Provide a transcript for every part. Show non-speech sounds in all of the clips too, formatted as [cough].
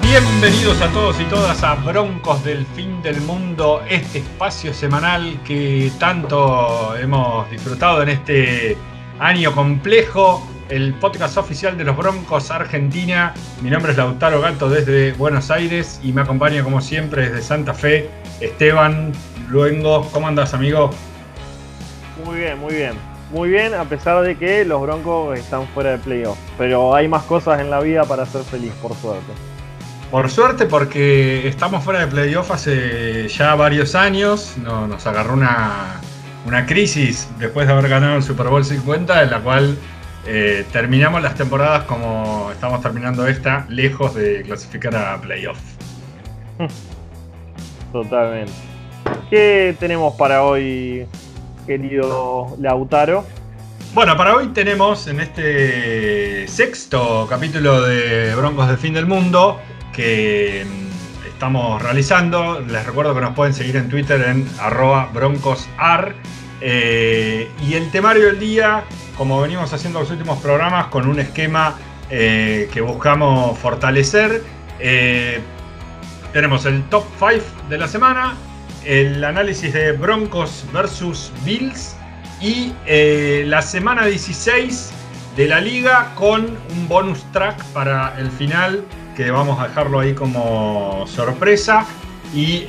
Bienvenidos a todos y todas a Broncos del Fin del Mundo, este espacio semanal que tanto hemos disfrutado en este año complejo, el podcast oficial de los Broncos Argentina. Mi nombre es Lautaro Gato desde Buenos Aires y me acompaña como siempre desde Santa Fe Esteban Luengo. ¿Cómo andas amigo? Muy bien, muy bien. Muy bien, a pesar de que los Broncos están fuera de playoff. Pero hay más cosas en la vida para ser feliz, por suerte. Por suerte, porque estamos fuera de playoff hace ya varios años. No, nos agarró una, crisis después de haber ganado el Super Bowl 50, en la cual eh, terminamos las temporadas como estamos terminando esta, lejos de clasificar a playoff. Totalmente. ¿Qué tenemos para hoy, querido Lautaro? Bueno, para hoy tenemos en este sexto capítulo de Broncos del Fin del Mundo que mm, estamos realizando. Les recuerdo que nos pueden seguir en Twitter en arroba broncosar. Eh, y el temario del día, como venimos haciendo los últimos programas, con un esquema eh, que buscamos fortalecer. Eh, tenemos el top 5 de la semana, el análisis de Broncos versus Bills y la semana 16 de la liga con un bonus track para el final que vamos a dejarlo ahí como sorpresa y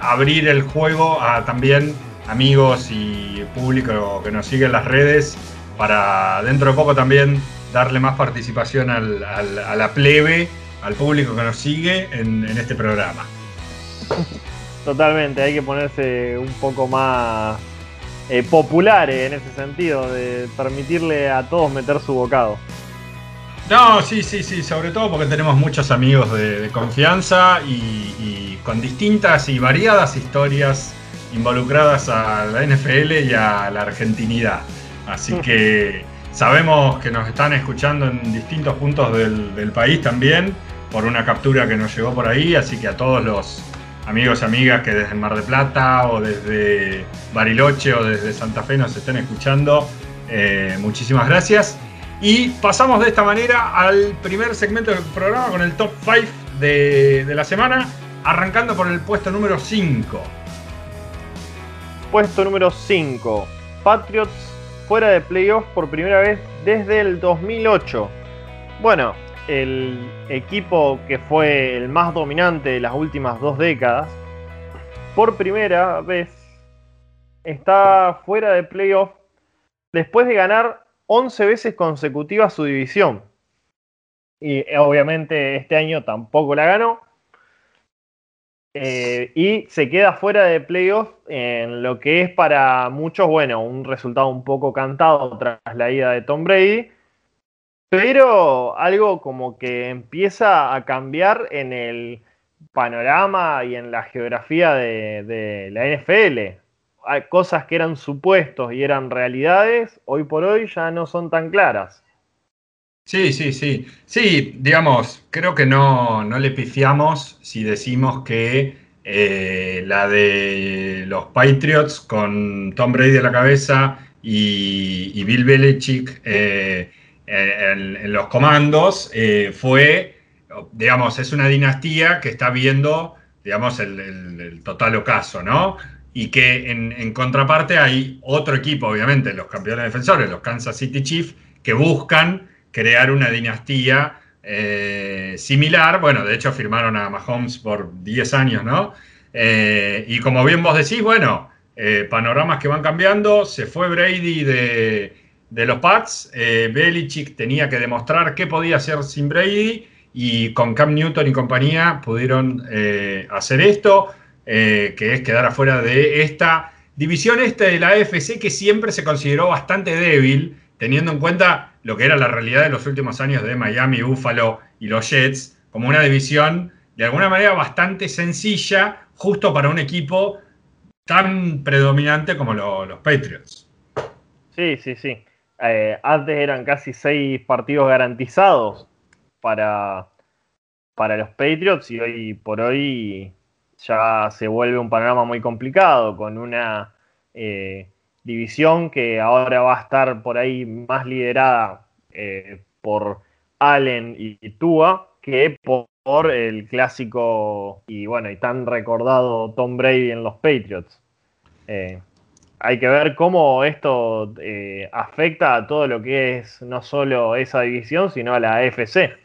abrir el juego a también amigos y público que nos sigue en las redes para dentro de poco también darle más participación a la plebe, al público que nos sigue en, este programa. Totalmente, hay que ponerse un poco más eh, popular en ese sentido, de permitirle a todos meter su bocado. No, sí, sí, sí, sobre todo porque tenemos muchos amigos de, confianza y, con distintas y variadas historias involucradas a la NFL y a la argentinidad. Así que sabemos que nos están escuchando en distintos puntos del, país también, por una captura que nos llegó por ahí, así que a todos los amigos y amigas que desde Mar de Plata o desde Bariloche o desde Santa Fe nos estén escuchando, eh, muchísimas gracias. Y pasamos de esta manera al primer segmento del programa con el top 5 de, la semana, arrancando por el puesto número 5. Puesto número 5. Patriots fuera de playoff por primera vez desde el 2008. Bueno, el equipo que fue el más dominante de las últimas dos décadas, por primera vez está fuera de playoff después de ganar 11 veces consecutivas su división. Y eh, obviamente este año tampoco la ganó. Eh, y se queda fuera de playoff en lo que es para muchos, bueno, un resultado un poco cantado tras la ida de Tom Brady. Pero algo como que empieza a cambiar en el panorama y en la geografía de, de la NFL cosas que eran supuestos y eran realidades, hoy por hoy ya no son tan claras. Sí, sí, sí. Sí, digamos, creo que no, no le pifiamos si decimos que eh, la de los Patriots con Tom Brady a la cabeza y, Bill Belichick eh, en, los comandos eh, fue, digamos, es una dinastía que está viendo, digamos, el, el total ocaso, ¿no? y que en, contraparte hay otro equipo, obviamente, los campeones defensores, los Kansas City Chiefs, que buscan crear una dinastía eh, similar. Bueno, de hecho firmaron a Mahomes por 10 años, ¿no? Eh, y como bien vos decís, bueno, eh, panoramas que van cambiando, se fue Brady de, de los Pats, Belichick tenía que demostrar qué podía hacer sin Brady y con Cam Newton y compañía pudieron hacer esto. Que es quedar afuera de esta división este de la AFC que siempre se consideró bastante débil, teniendo en cuenta lo que era la realidad de los últimos años de Miami, Buffalo y los Jets, como una división de alguna manera bastante sencilla, justo para un equipo tan predominante como los Patriots. Sí, sí, sí. eh, antes eran casi seis partidos garantizados para, para los Patriots y hoy por hoy ya se vuelve un panorama muy complicado con una eh, división que ahora va a estar por ahí más liderada eh, por Allen y, Tua que por, el clásico y bueno y tan recordado Tom Brady en los Patriots. Eh, hay que ver cómo esto afecta a todo lo que es no solo esa división, sino a la AFC.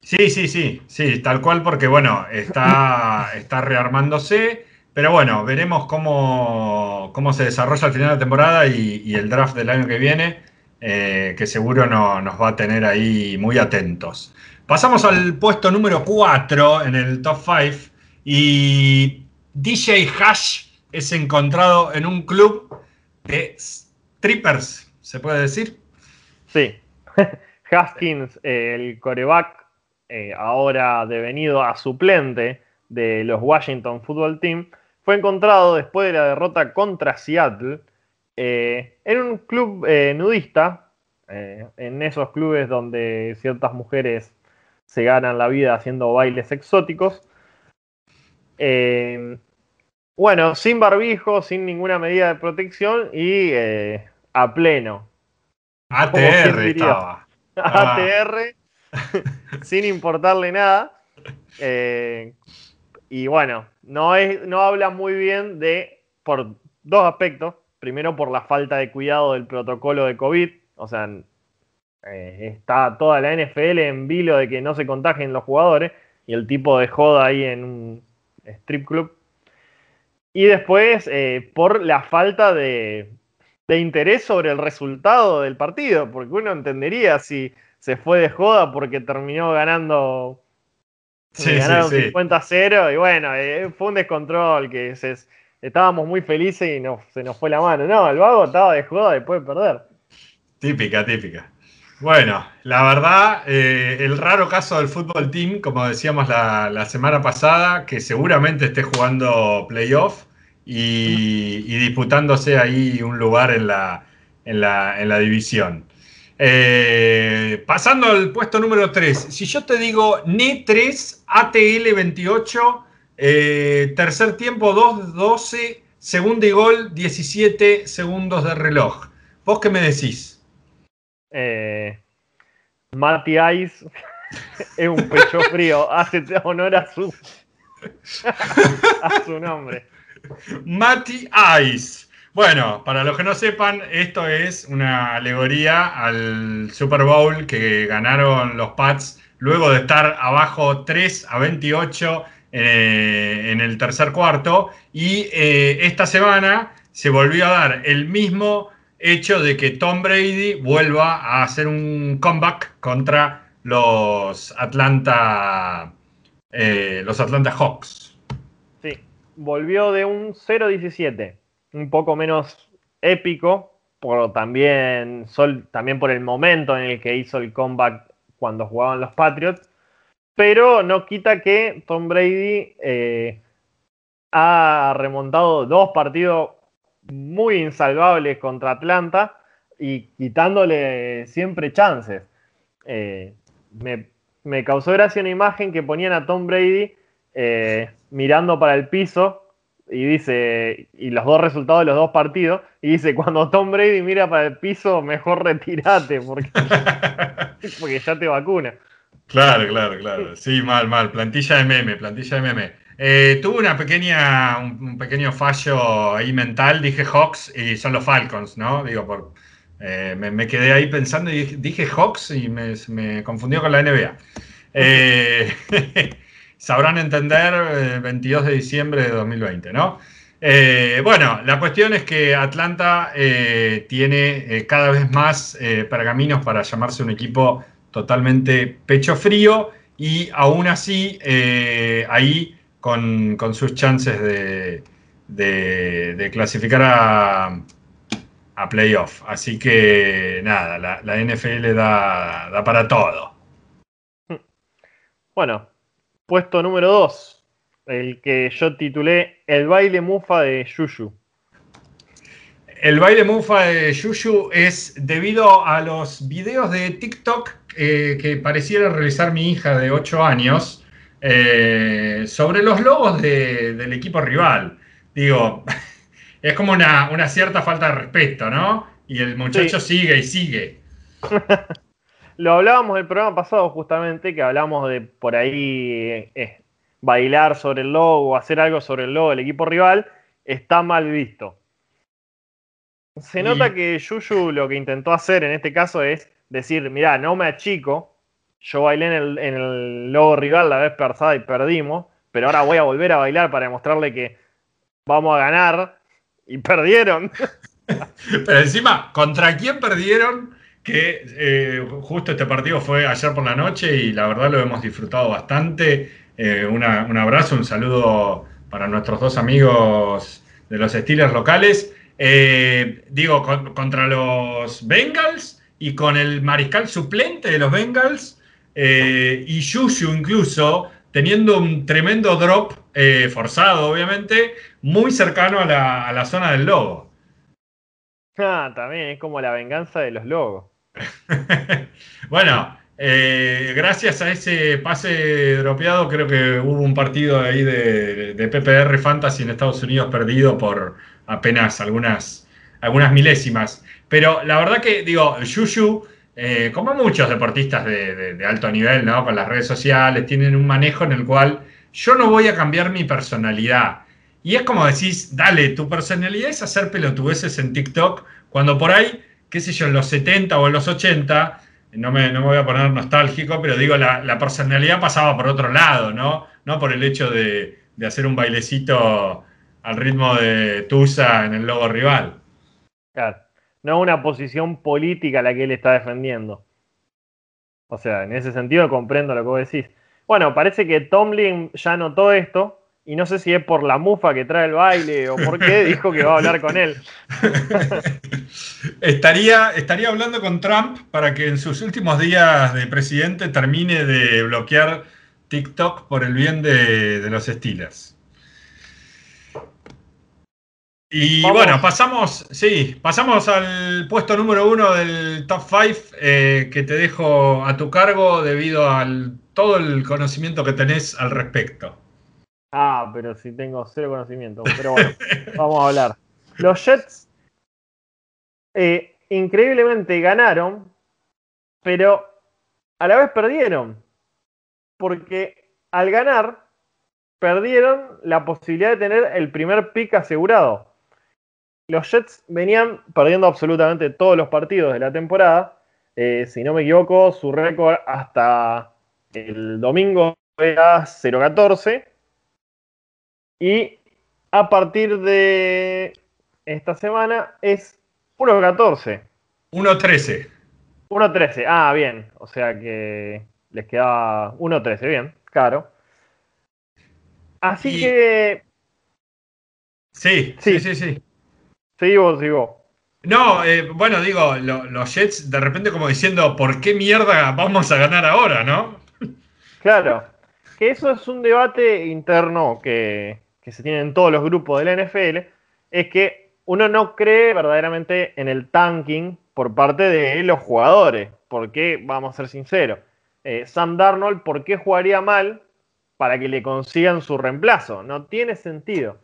Sí, sí, sí, sí, tal cual, porque bueno, está, está rearmándose, pero bueno, veremos cómo, cómo se desarrolla al final de temporada y, el draft del año que viene, eh, que seguro no, nos va a tener ahí muy atentos. Pasamos al puesto número 4 en el top 5 y DJ Hash es encontrado en un club de strippers, ¿se puede decir? Sí, [laughs] Haskins, el coreback eh, ahora devenido a suplente de los Washington Football Team, fue encontrado después de la derrota contra Seattle eh, en un club eh, nudista, en esos clubes donde ciertas mujeres se ganan la vida haciendo bailes exóticos. bueno, sin barbijo, sin ninguna medida de protección y a pleno. ATR estaba. ATR [laughs] sin importarle nada. Eh, y bueno, no, es, no habla muy bien de, por dos aspectos. Primero, por la falta de cuidado del protocolo de COVID. O sea, eh, está toda la NFL en vilo de que no se contagien los jugadores. Y el tipo de joda ahí en un strip club. Y después, eh, por la falta de, de interés sobre el resultado del partido. Porque uno entendería si se fue de joda porque terminó ganando. Sí, ganaron 50 0 y bueno, eh, fue un descontrol que estábamos muy felices y se nos fue la mano. No, el vago estaba de joda después de perder. Típica, típica. Bueno, la verdad, eh, el raro caso del fútbol team, como decíamos la, semana pasada, que seguramente esté jugando playoff y, y disputándose ahí un lugar en la, en la, en la división. Eh, pasando al puesto número 3. Si yo te digo NE3, ATL28, eh, tercer tiempo 2.12, segundo y gol 17 segundos de reloj. ¿Vos qué me decís? Eh, Mati Ice [laughs] es un pecho frío. Hace honor a su, [laughs] a su nombre. Mati Ice. Bueno, para los que no sepan, esto es una alegoría al Super Bowl que ganaron los Pats luego de estar abajo 3 a 28 eh, en el tercer cuarto. Y eh, esta semana se volvió a dar el mismo hecho de que Tom Brady vuelva a hacer un comeback contra los Atlanta, eh, los Atlanta Hawks. Sí, volvió de un 0-17 un poco menos épico, por también, también por el momento en el que hizo el comeback cuando jugaban los Patriots, pero no quita que Tom Brady eh, ha remontado dos partidos muy insalvables contra Atlanta y quitándole siempre chances. Eh, me, causó gracia una imagen que ponían a Tom Brady eh, mirando para el piso y dice, y los dos resultados de los dos partidos, y dice, cuando Tom Brady mira para el piso, mejor retírate, porque, [laughs] porque ya te vacuna. Claro, claro, claro. Sí, mal, mal. Plantilla de meme, plantilla de meme. Eh, tuve una pequeña, un, pequeño fallo ahí mental, dije Hawks y son los Falcons, ¿no? Digo, por, eh, me, quedé ahí pensando y dije, Hawks y me, me confundió con la NBA. Eh, [laughs] sabrán entender 22 eh, de diciembre de 2020, ¿no? Eh, bueno, la cuestión es que Atlanta eh, tiene cada vez más pergaminos para llamarse un equipo totalmente pecho frío y aún así ahí con, sus chances de, clasificar a, a, playoff. Así que nada, la, la NFL da, da para todo. Bueno, Puesto número 2, el que yo titulé El baile mufa de Yuyu. el baile mufa de Yuyu es debido a los videos de TikTok eh, que pareciera realizar mi hija de 8 años eh, sobre los logos del equipo rival. Digo, [laughs] es como una, cierta falta de respeto, ¿no? Y el muchacho sigue y sigue. [laughs] Lo hablábamos el programa pasado justamente, que hablamos de por ahí eh, bailar sobre el logo, hacer algo sobre el logo del equipo rival, está mal visto. Se nota que Yuyu lo que intentó hacer en este caso es decir, mirá, no me achico, yo bailé en el, en el logo rival la vez pasada y perdimos, pero ahora voy a volver a bailar para demostrarle que vamos a ganar y perdieron. [laughs] pero encima, ¿contra quién perdieron? Que eh, justo este partido fue ayer por la noche y la verdad lo hemos disfrutado bastante. Eh, un abrazo, un saludo para nuestros dos amigos de los Steelers locales. Eh, digo, contra los Bengals y con el mariscal suplente de los Bengals y Shushu incluso teniendo un tremendo drop forzado, obviamente, muy cercano a la, zona del logo. Ah, también es como la venganza de los logos. [laughs] bueno, gracias a ese pase dropeado, creo que hubo un partido ahí de, de, PPR Fantasy en Estados Unidos perdido por apenas algunas, algunas milésimas. Pero la verdad que, digo, Yuyu, eh, como muchos deportistas de, alto nivel, ¿no? Con las redes sociales, tienen un manejo en el cual yo no voy a cambiar mi personalidad. Y es como decís, dale, tu personalidad es hacer pelotudeces en TikTok, cuando por ahí, qué sé yo, en los 70 o en los 80, no me, no me voy a poner nostálgico, pero digo, la, personalidad pasaba por otro lado, ¿no? No por el hecho de, de hacer un bailecito al ritmo de Tusa en el logo rival. Claro, no una posición política la que él está defendiendo. O sea, en ese sentido comprendo lo que vos decís. Bueno, parece que Tomlin ya notó esto y no sé si es por la mufa que trae el baile o por qué [laughs] dijo que va a hablar con él. [laughs] estaría, estaría hablando con Trump para que en sus últimos días de presidente termine de bloquear TikTok por el bien de, de los Steelers. Y bueno, pasamos, sí, pasamos al puesto número uno del top 5 eh, que te dejo a tu cargo debido a todo el conocimiento que tenés al respecto. Ah, pero sí tengo cero conocimiento. Pero bueno, vamos a hablar. Los Jets eh, increíblemente ganaron, pero a la vez perdieron. Porque al ganar, perdieron la posibilidad de tener el primer pick asegurado los Jets venían perdiendo absolutamente todos los partidos de la temporada. Eh, si no me equivoco, su récord hasta el domingo era 0-14. Y a partir de esta semana es 1-14. 1-13. 1-13, ah, bien. O sea que les quedaba 1-13, bien, claro. Así que. Sí, sí, sí, sí. Sigo, sigo. No, eh, bueno, digo, los Jets de repente como diciendo, ¿por qué mierda vamos a ganar ahora, no? Claro, que eso es un debate interno que, se tiene en todos los grupos de la NFL, es que uno no cree verdaderamente en el tanking por parte de los jugadores, porque, vamos a ser sinceros, eh, Sam Darnold, ¿por qué jugaría mal para que le consigan su reemplazo? No tiene sentido.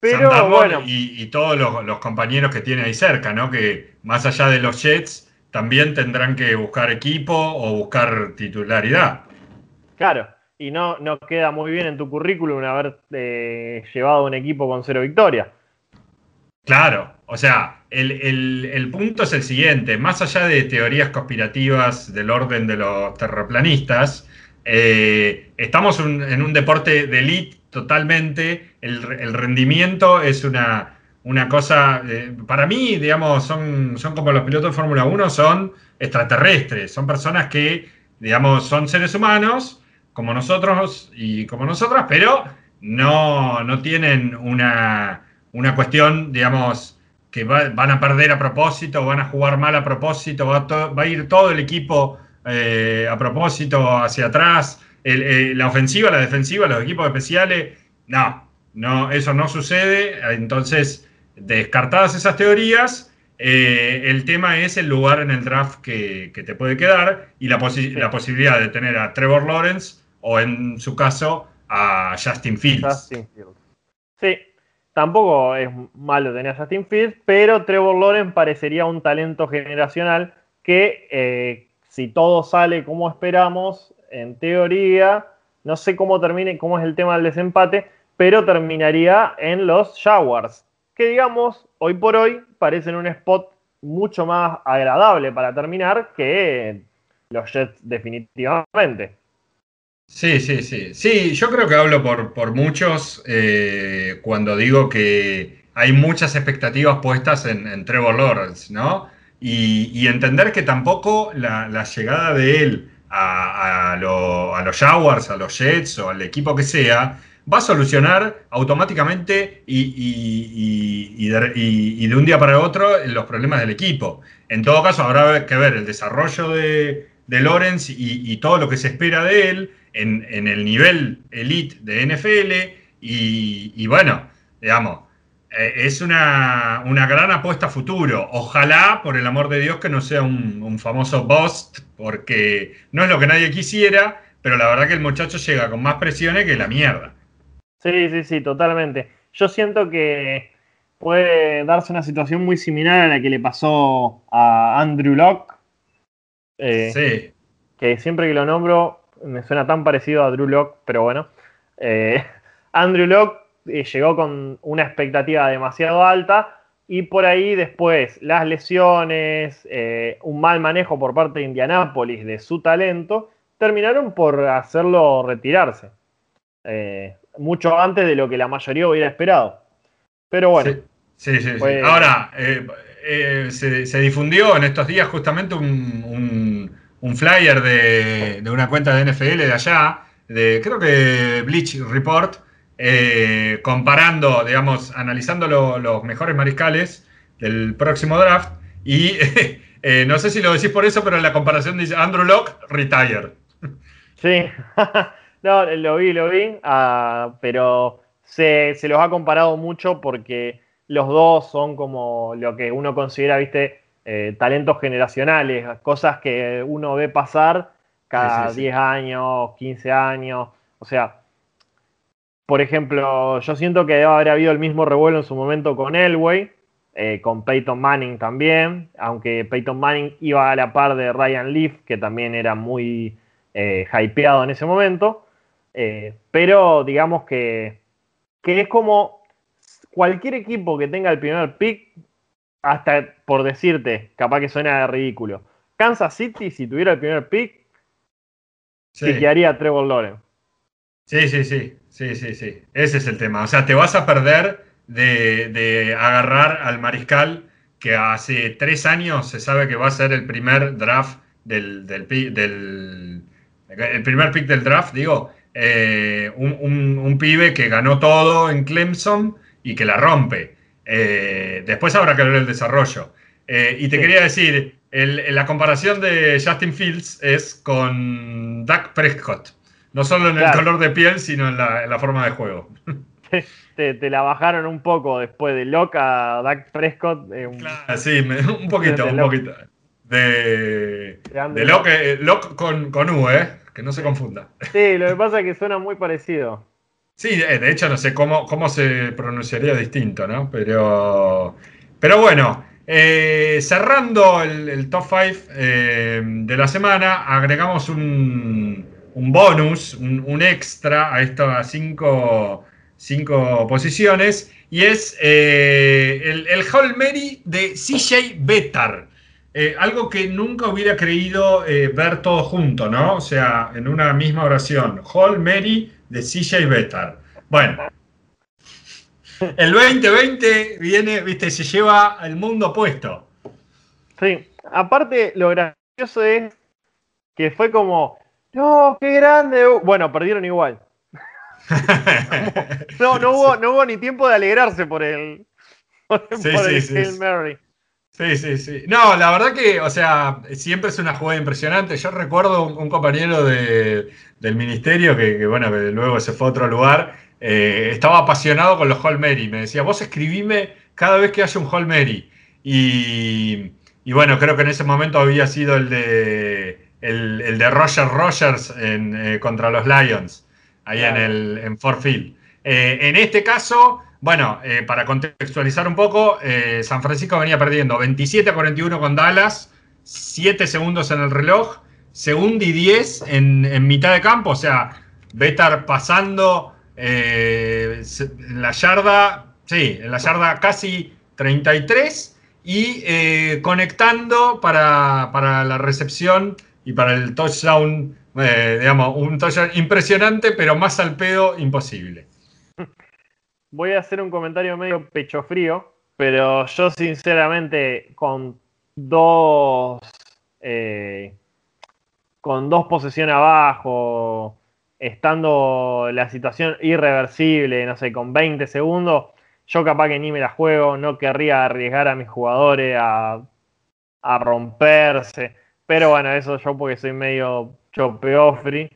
Pero bueno. Y, todos los, compañeros que tiene ahí cerca, ¿no? Que más allá de los Jets, también tendrán que buscar equipo o buscar titularidad. Claro, y no, no queda muy bien en tu currículum haber eh, llevado un equipo con cero victoria. Claro, o sea, el, punto es el siguiente, más allá de teorías conspirativas del orden de los terraplanistas, eh, estamos en un deporte de elite totalmente. El, rendimiento es una, una cosa, eh, para mí, digamos, son, son como los pilotos de Fórmula 1, son extraterrestres, son personas que, digamos, son seres humanos, como nosotros y como nosotras, pero no, no tienen una, una cuestión, digamos, que van a perder a propósito, van a jugar mal a propósito, va, va a ir todo el equipo eh, a propósito hacia atrás. Eh, la ofensiva, la defensiva, los equipos especiales, no, no, eso no sucede. Entonces, descartadas esas teorías, eh, el tema es el lugar en el draft que, te puede quedar y la, la, posibilidad de tener a Trevor Lawrence o en su caso a Justin Fields. Sí, tampoco es malo tener a Justin Fields, pero Trevor Lawrence parecería un talento generacional que eh, si todo sale como esperamos, en teoría, no sé cómo termine, cómo es el tema del desempate, pero terminaría en los Jaguars, que digamos, hoy por hoy parecen un spot mucho más agradable para terminar que los Jets definitivamente. Sí, sí, sí. Sí, yo creo que hablo por, muchos eh, cuando digo que hay muchas expectativas puestas en, Trevor Lawrence, ¿no? Y, entender que tampoco la, llegada de él a, los Jaguars, a los Jets o al equipo que sea, va a solucionar automáticamente y, de, un día para otro los problemas del equipo. En todo caso, habrá que ver el desarrollo de, de Lawrence y, todo lo que se espera de él en, el nivel elite de NFL. Y, bueno, digamos, eh, es una, gran apuesta a futuro. Ojalá, por el amor de Dios, que no sea un, famoso bust, porque no es lo que nadie quisiera, pero la verdad que el muchacho llega con más presiones que la mierda. Sí, sí, sí, totalmente. Yo siento que puede darse una situación muy similar a la que le pasó a Andrew Locke. Eh, sí. Que siempre que lo nombro me suena tan parecido a Drew Locke, pero bueno. Eh, [laughs] Andrew Locke eh, llegó con una expectativa demasiado alta y por ahí después las lesiones, eh, un mal manejo por parte de Indianápolis de su talento, terminaron por hacerlo retirarse. mucho antes de lo que la mayoría hubiera esperado. Pero bueno. Sí, sí, sí. Ahora, se, difundió en estos días justamente un un flyer de, una cuenta de NFL de allá, de creo que Bleach Report, eh, comparando, digamos, analizando los mejores mariscales del próximo draft. Y [laughs] eh, no sé si lo decís por eso, pero en la comparación dice Andrew Locke, retired. Sí, [laughs] no, lo vi, lo vi, ah, pero se, se los ha comparado mucho porque los dos son como lo que uno considera, viste, eh, talentos generacionales, cosas que uno ve pasar cada 10 años, 15 años. O sea, por ejemplo, yo siento que debe haber habido el mismo revuelo en su momento con Elway, eh, con Peyton Manning también, aunque Peyton Manning iba a la par de Ryan Leaf, que también era muy eh, hypeado en ese momento. pero digamos que, que es como cualquier equipo que tenga el primer pick hasta por decirte, capaz que suena ridículo. Kansas City, si tuviera el primer pick, sí. quedaría Trevor Lawrence. Sí, sí, sí, sí, sí, sí. Ese es el tema. O sea, te vas a perder de, agarrar al mariscal que hace tres años se sabe que va a ser el primer draft del, del, el primer pick del draft, digo, eh, un, pibe que ganó todo en Clemson y que la rompe. Eh, después habrá que ver el desarrollo. Eh, y te quería decir, la comparación de Justin Fields es con Dak Prescott. No solo en el color de piel, sino en la, forma de juego. [laughs] Te, la bajaron un poco después de Locke a Dak Prescott. sí, un [laughs] poquito, un poquito. De, de Locke, con, con U, ¿eh? Que no se confunda. Sí, lo que pasa es que suena muy parecido. Sí, de hecho no sé cómo, cómo se pronunciaría distinto, ¿no? Pero, pero bueno, eh, cerrando el, top 5 eh, de la semana, agregamos un, bonus, un, extra a estas cinco, cinco posiciones, y es eh, el, el Hall Mary de CJ Betar. algo que nunca hubiera creído ver todo junto, ¿no? O sea, en una misma oración. Hall Mary de CJ Betar. Bueno, el 2020 viene, viste, se lleva al mundo opuesto. Sí, aparte lo gracioso es que fue como, no, qué grande. Bueno, perdieron igual. [laughs] no, no hubo, no hubo ni tiempo de alegrarse por el, [laughs] por, el sí, Mary. Sí, sí, sí. No, la verdad que, o sea, siempre es una jugada impresionante. Yo recuerdo un, compañero del ministerio que, bueno, luego se fue a otro lugar, eh, estaba apasionado con los Hall Mary. Me decía, vos escribime cada vez que haya un Hall Mary. Y, bueno, creo que en ese momento había sido el de, el, de Roger Rogers en, contra los Lions, ahí en, el, en Ford Field. en este caso, bueno, para contextualizar un poco, San Francisco venía perdiendo 27 a 41 con Dallas, 7 segundos en el reloj, segundo y 10 en, mitad de campo, o sea, ve estar pasando eh, en la yarda, sí, en la yarda casi 33 y eh, conectando para, la recepción y para el touchdown, eh, digamos, un touchdown impresionante, pero más al pedo imposible. Voy a hacer un comentario medio pecho frío, pero yo sinceramente con dos con dos posesiones abajo, estando la situación irreversible, no sé, con 20 segundos, yo capaz que ni me la juego, no querría arriesgar a mis jugadores a, romperse. Pero bueno, eso yo porque soy medio chopeofri.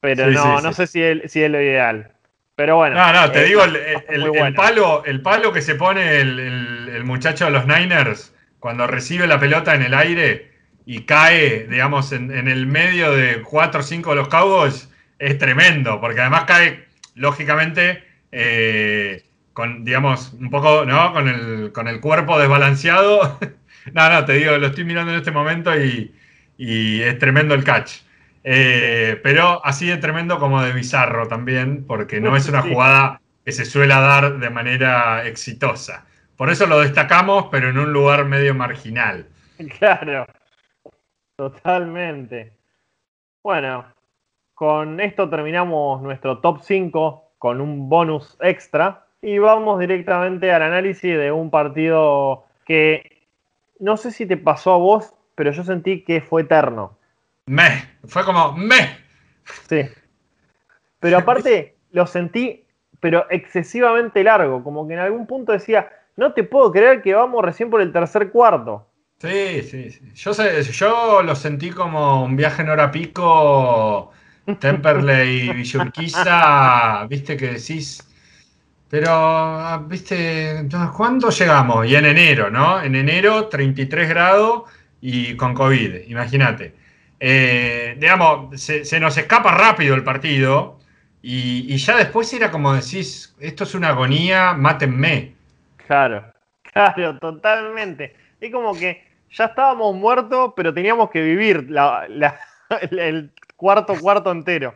Pero no, no sé si es, si es lo ideal. Pero bueno. No, no, te digo, el, palo, el palo que se pone el, el muchacho de los Niners cuando recibe la pelota en el aire y cae, digamos, en, el medio de cuatro o cinco de los Cowboys, es tremendo, porque además cae, lógicamente, eh, con, digamos, un poco, ¿no? Con el, con el cuerpo desbalanceado. [laughs] no, no, te digo, lo estoy mirando en este momento y, es tremendo el catch. Eh, pero así de tremendo como de bizarro también, porque no es [laughs] una jugada que se suele dar de manera exitosa. Por eso lo destacamos, pero en un lugar medio marginal. [laughs] Claro. Totalmente. Bueno, con esto terminamos nuestro top 5 con un bonus extra y vamos directamente al análisis de un partido que no sé si te pasó a vos, pero yo sentí que fue eterno. Me, fue como me. Sí. Pero [laughs] aparte lo sentí, pero excesivamente largo, como que en algún punto decía, no te puedo creer que vamos recién por el tercer cuarto. Sí, sí, sí. Yo, sé, yo lo sentí como un viaje en hora pico, [laughs] Temperley y Villurquiza, viste que decís, pero, ah, viste, ¿cuándo llegamos? Y en enero, ¿no? En enero, 33 grados y con COVID, imagínate. Eh, digamos, se, nos escapa rápido el partido y, y ya después era como decís, esto es una agonía, mátenme. Claro, [laughs] claro, totalmente. Es como que ya estábamos muertos, pero teníamos que vivir [laughs] el cuarto cuarto entero.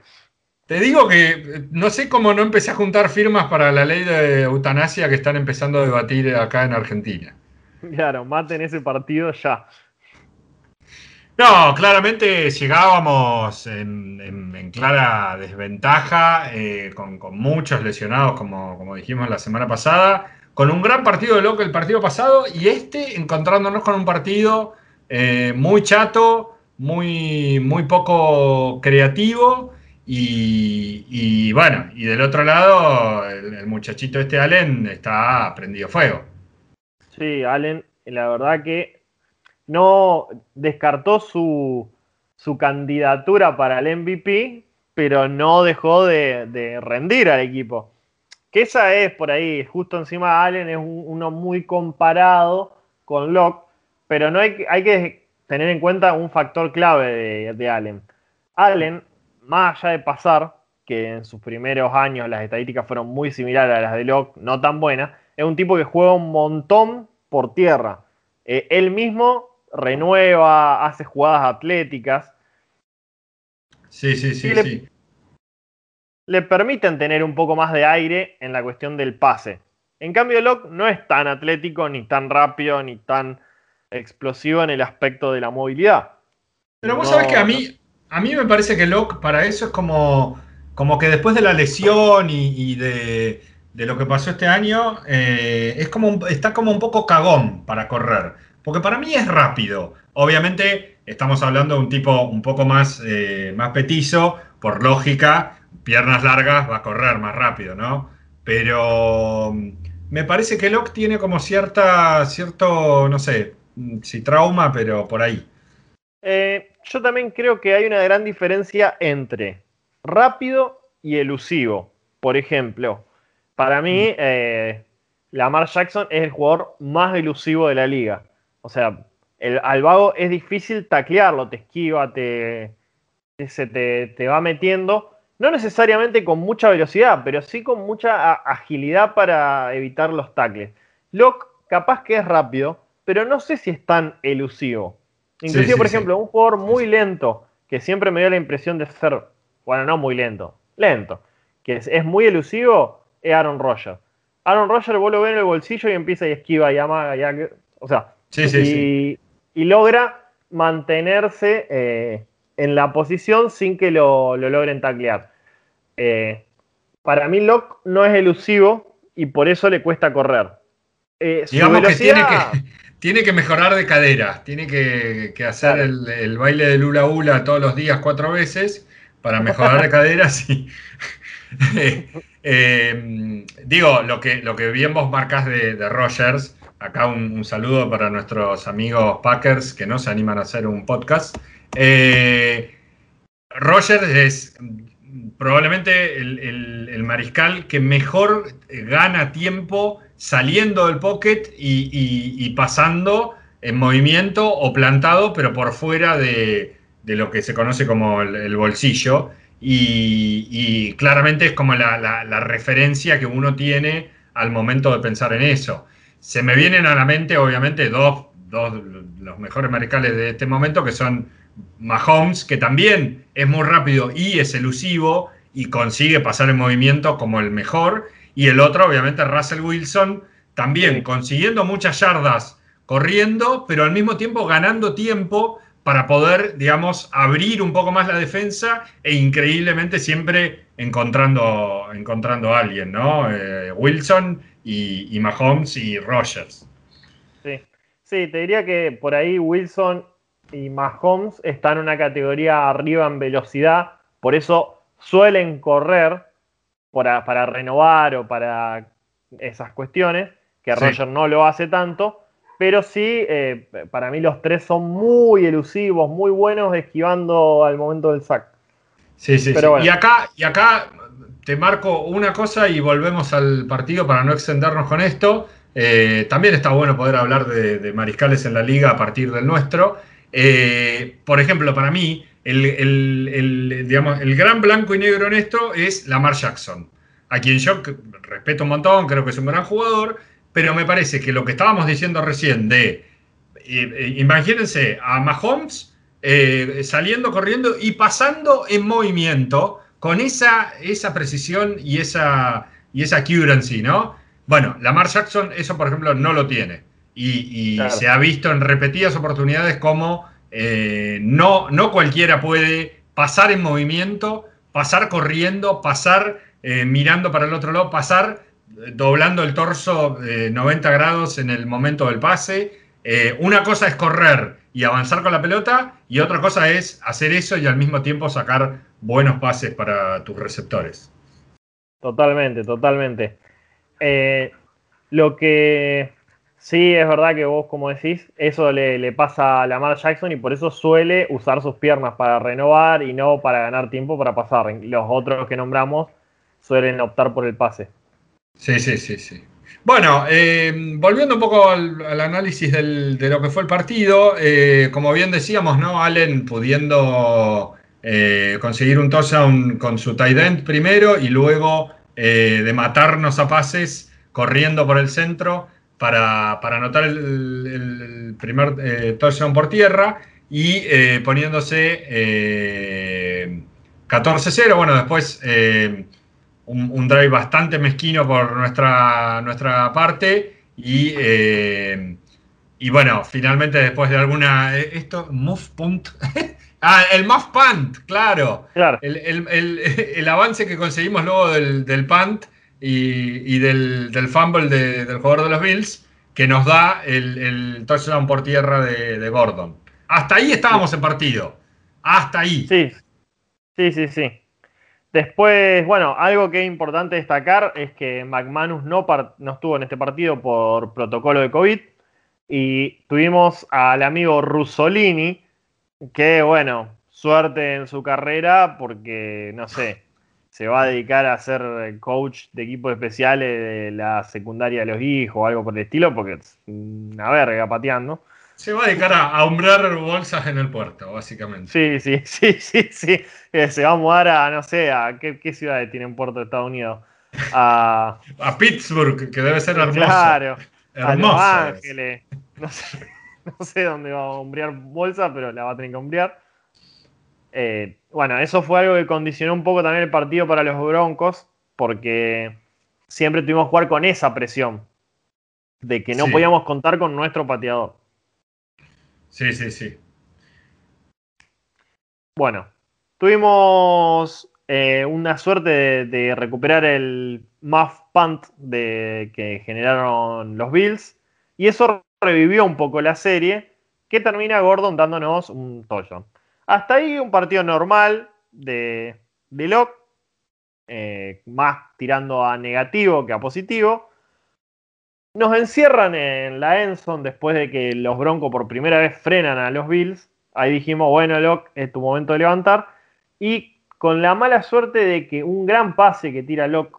Te digo que no sé cómo no empecé a juntar firmas para la ley de eutanasia que están empezando a debatir acá en Argentina. Claro, maten ese partido ya. No, claramente llegábamos en, clara desventaja, eh, con, muchos lesionados, como, como dijimos la semana pasada con un gran partido de loco el partido pasado y este encontrándonos con un partido eh, muy chato, muy, muy poco creativo y, bueno, y del otro lado el, muchachito este Allen está prendido fuego. Sí, Allen, la verdad que no descartó su, su candidatura para el MVP, pero no dejó de rendir al equipo. Que esa es por ahí, justo encima de Allen es uno muy comparado con Locke, pero no hay, hay que tener en cuenta un factor clave de, Allen. Allen, más allá de pasar, que en sus primeros años las estadísticas fueron muy similares a las de Locke, no tan buenas, es un tipo que juega un montón por tierra. Eh, él mismo renueva, hace jugadas atléticas. Sí, sí, sí, sí le permiten tener un poco más de aire en la cuestión del pase. En cambio, Locke no es tan atlético, ni tan rápido, ni tan explosivo en el aspecto de la movilidad. Pero vos sabés que a mí, a mí me parece que Locke para eso es como, como que después de la lesión y, de, lo que pasó este año, eh, es como está como un poco cagón para correr. Porque para mí es rápido. Obviamente estamos hablando de un tipo un poco más, eh, más petizo, por lógica, piernas largas va a correr más rápido, ¿no? Pero mm, me parece que Locke tiene como cierta, cierto, no sé, mm, si trauma, pero por ahí. Eh, yo también creo que hay una gran diferencia entre rápido y elusivo. Por ejemplo, para mí, mm. eh, Lamar Jackson es el jugador más elusivo de la liga. O sea, el, al vago es difícil taclearlo, te esquiva, te, se te, va metiendo. No necesariamente con mucha velocidad, pero sí con mucha agilidad para evitar los tackles. Locke capaz que es rápido, pero no sé si es tan elusivo. Inclusive, por ejemplo, un jugador muy lento, que siempre me dio la impresión de ser, bueno, no muy lento, lento, que es, muy elusivo, es Aaron Rodgers. Aaron Rodgers vos lo ves en el bolsillo y empieza y esquiva y amaga, o sea, y, y, logra mantenerse eh, en la posición sin que lo, logren taclear. Eh, para mí Locke no es elusivo y por eso le cuesta correr. Eh, Digamos que tiene que tiene que mejorar de cadera, tiene que, hacer el, baile de Lula Ula todos los días cuatro veces para mejorar de cadera. [laughs] Sí. [laughs] Eh, digo, lo que, lo que bien vos marcas de, Rogers, acá un, saludo para nuestros amigos Packers que no se animan a hacer un podcast. Eh, Rogers es probablemente el, mariscal que mejor gana tiempo saliendo del pocket y, pasando en movimiento o plantado, pero por fuera de, lo que se conoce como el, bolsillo. Y, claramente es como la, referencia que uno tiene al momento de pensar en eso. Se me vienen a la mente, obviamente, dos, dos los mejores mariscales de este momento, que son Mahomes, que también es muy rápido y es elusivo y consigue pasar en movimiento como el mejor y el otro, obviamente, Russell Wilson, también consiguiendo muchas yardas corriendo, pero al mismo tiempo ganando tiempo para poder, digamos, abrir un poco más la defensa e increíblemente siempre encontrando, encontrando a alguien, ¿no? Eh, Wilson y, Mahomes y Rogers. Sí. sí, te diría que por ahí Wilson y Mahomes están en una categoría arriba en velocidad, por eso suelen correr para, renovar o para esas cuestiones, que Roger no lo hace tanto, pero sí, eh, para mí los tres son muy elusivos, muy buenos esquivando al momento del sac. Sí, sí, sí. Y, acá, y acá te marco una cosa y volvemos al partido para no extendernos con esto. Eh, también está bueno poder hablar de, mariscales en la liga a partir del nuestro. Eh, por ejemplo, para mí, el, digamos, el gran blanco y negro en esto es Lamar Jackson, a quien yo respeto un montón, creo que es un gran jugador, pero me parece que lo que estábamos diciendo recién de, eh, imagínense a Mahomes saliendo, corriendo y pasando en movimiento con esa, esa precisión y esa, y esa accuracy, ¿no? Bueno, Lamar Jackson eso, por ejemplo, no lo tiene. Y, se ha visto en repetidas oportunidades como no, no cualquiera puede pasar en movimiento, pasar corriendo, pasar mirando para el otro lado, pasar doblando el torso 90 eh, grados en el momento del pase. Eh, una cosa es correr y avanzar con la pelota y otra cosa es hacer eso y al mismo tiempo sacar buenos pases para tus receptores. Totalmente, totalmente. Eh, lo que sí es verdad que vos, como decís, eso le, le, pasa a Lamar Jackson y por eso suele usar sus piernas para renovar y no para ganar tiempo para pasar. Los otros que nombramos suelen optar por el pase. Sí, sí, sí, sí. Bueno, eh, volviendo un poco al, análisis de lo que fue el partido, eh, como bien decíamos, ¿no? Allen pudiendo eh, conseguir un touchdown con su tight end primero y luego de matarnos a pases corriendo por el centro para, anotar el, primer touchdown por tierra y poniéndose 14-0. Bueno, después un, drive bastante mezquino por nuestra, nuestra parte y, eh, y bueno, finalmente después de alguna... Eh, esto, move punt. [laughs] ah, el move punt, claro. [laughs] El, avance que conseguimos luego del, del punt y, del, del, fumble del jugador de los Bills que nos da el, touchdown por tierra de, de, Gordon. Hasta ahí estábamos en partido. Hasta ahí. Sí, sí, sí, sí. Después, bueno, algo que es importante destacar es que McManus no, no estuvo en este partido por protocolo de COVID y tuvimos al amigo Russolini, que bueno, suerte en su carrera porque, no sé, se va a dedicar a ser coach de equipos especiales de la secundaria de los hijos o algo por el estilo, porque es una verga pateando. Se va a dedicar a, a bolsas en el puerto, básicamente. Sí, sí, [laughs] sí, sí, sí. Eh, se va a mudar a, no sé, a qué, qué ciudades tienen puerto de Estados Unidos. A, [laughs] a Pittsburgh, que debe ser hermoso. Claro. A Los Ángeles. No sé, [laughs] no sé dónde va a hombrear bolsa, pero la va a tener que hombrear. Eh, bueno, eso fue algo que condicionó un poco también el partido para los Broncos, porque siempre tuvimos que jugar con esa presión de que no podíamos contar con nuestro pateador. Sí, sí, sí. Bueno, tuvimos eh, una suerte de, recuperar el muff punt de, que generaron los Bills y eso revivió un poco la serie que termina Gordon dándonos un touchdown. Hasta ahí un partido normal de, de Locke, eh, más tirando a negativo que a positivo. Nos encierran en la Enson después de que los Broncos por primera vez frenan a los Bills. Ahí dijimos, bueno, Locke, es tu momento de levantar. Y con la mala suerte de que un gran pase que tira Locke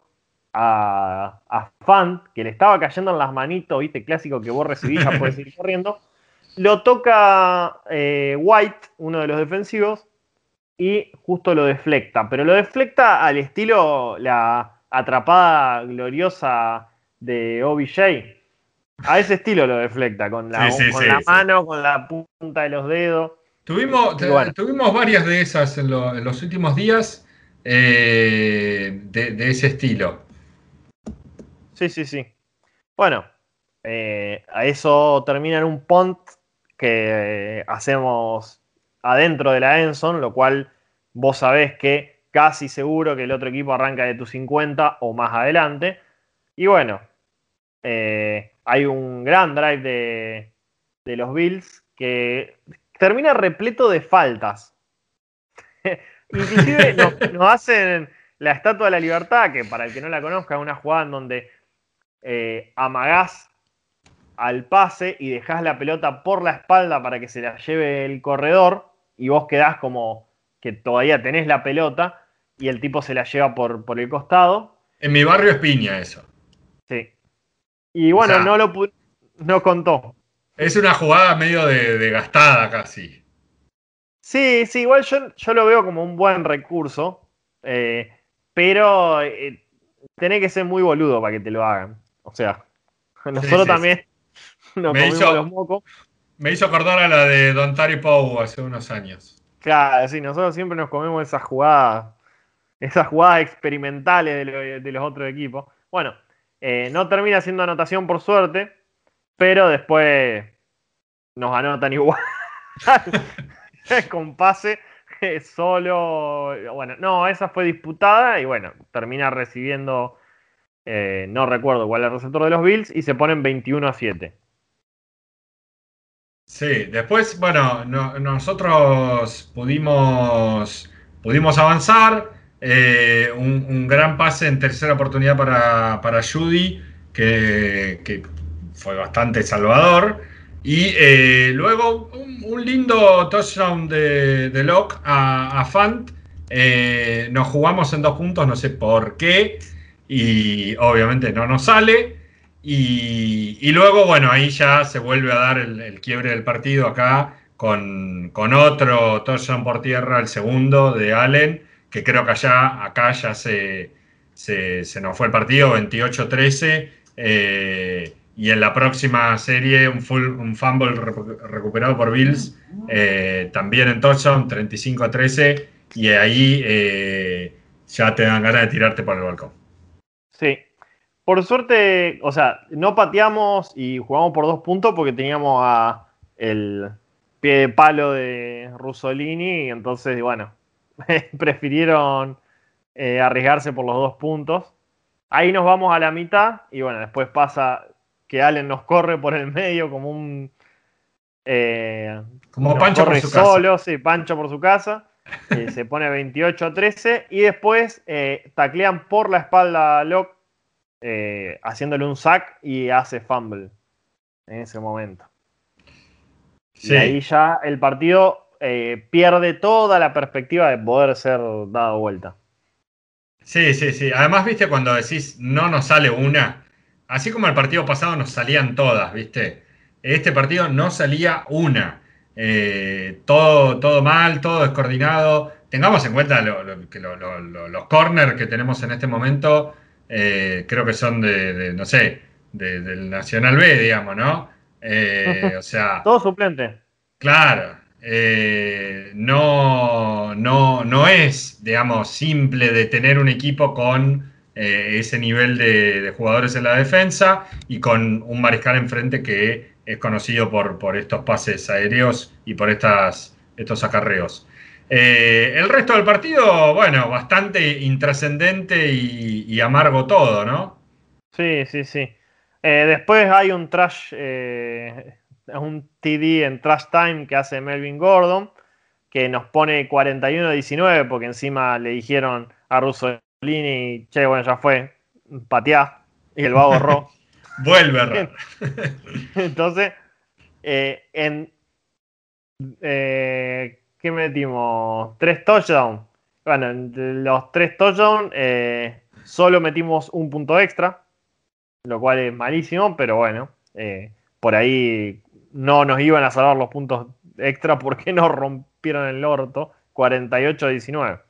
a, a Fant, que le estaba cayendo en las manitos, viste, clásico que vos recibís, ya [laughs] puedes ir corriendo. Lo toca eh, White, uno de los defensivos, y justo lo deflecta. Pero lo deflecta al estilo la atrapada gloriosa de OBJ. A ese estilo lo deflecta, con la, mano, con la punta de los dedos. Tuvimos, tuvimos varias de esas en, los últimos días eh, de, ese estilo. Sí, sí, sí. Bueno, eh, a eso termina en un punt que hacemos adentro de la Enson, lo cual vos sabés que casi seguro que el otro equipo arranca de tu 50 o más adelante. Y bueno, eh, hay un gran drive de, los Bills que termina repleto de faltas. [laughs] Inclusive nos, hacen la Estatua de la Libertad, que para el que no la conozca es una jugada en donde eh, amagás al pase y dejás la pelota por la espalda para que se la lleve el corredor y vos quedás como que todavía tenés la pelota y el tipo se la lleva por, por el costado. En mi barrio es piña eso. Sí. Y bueno, no lo no contó. Es una jugada medio de, gastada casi. Sí, sí, igual yo, yo, lo veo como un buen recurso, eh, pero eh, tenés que ser muy boludo para que te lo hagan. O sea, [laughs] nosotros también [laughs] me hizo, Me hizo acordar a la de Don Tari Pou hace unos años. Claro, sí, nosotros siempre nos comemos esas jugadas, esas jugadas experimentales de, los otros equipos. Bueno, eh, no termina siendo anotación por suerte, pero después nos anotan igual. [laughs] Con pase solo. Bueno, no, esa fue disputada y bueno, termina recibiendo. Eh, no recuerdo cuál el receptor de los Bills y se ponen 21 a 7. Sí, después, bueno, nosotros pudimos, pudimos avanzar. Eh, un, gran pase en tercera oportunidad para, para Judy, que, fue bastante salvador. Y eh, luego un, lindo touchdown de, de Locke a, Fant. Eh, nos jugamos en dos puntos, no sé por qué. Y obviamente no nos sale. Y, luego, bueno, ahí ya se vuelve a dar el, quiebre del partido acá con, otro touchdown por tierra, el segundo de Allen, que creo que allá, acá ya se, se, nos fue el partido, 28-13. Eh, y en la próxima serie, un, full, un fumble recuperado por Bills, eh, también en touchdown, 35-13. Y ahí eh, ya te dan ganas de tirarte por el balcón. Sí, por suerte, o sea, no pateamos y jugamos por dos puntos porque teníamos a el pie de palo de Russolini y entonces, bueno, [laughs] prefirieron eh, arriesgarse por los dos puntos. Ahí nos vamos a la mitad y bueno, después pasa que Allen nos corre por el medio como un... Eh, como Pancho por su solo, sí, Pancho por su casa. Eh, [laughs] se pone 28 a 13 y después taclean por la espalda a Locke haciéndole un sack y hace fumble en ese momento. Y ahí ya el partido eh, pierde toda la perspectiva de poder ser dado vuelta. Sí, sí, sí. Además, viste, cuando decís no nos sale una, así como el partido pasado nos salían todas, viste. Este partido no salía una. Eh, todo, todo mal, todo descoordinado. Tengamos en cuenta que los corners que tenemos en este momento, eh, creo que son de, no sé, del Nacional B, digamos, ¿no? Eh, [laughs] o sea. Todo suplente. Claro. No, no, no es, digamos, simple de tener un equipo con ese nivel de, jugadores en la defensa y con un mariscal enfrente que es conocido por, por estos pases aéreos y por estas, estos acarreos. Eh, el resto del partido, bueno, bastante intrascendente y, amargo todo, ¿no? Sí, sí, sí. Eh, después hay un trash, eh, un TD en trash time que hace Melvin Gordon, que nos pone 41-19 porque encima le dijeron a Russolini, che, bueno, ya fue, pateá, y el vago borró. [laughs] Vuelve a [laughs] Entonces, eh, en. Eh, ¿Qué metimos? Tres touchdowns. Bueno, en los tres touchdowns eh, solo metimos un punto extra, lo cual es malísimo, pero bueno, por ahí no nos iban a salvar los puntos extra porque [laughs] nos rompieron el orto. 48-19.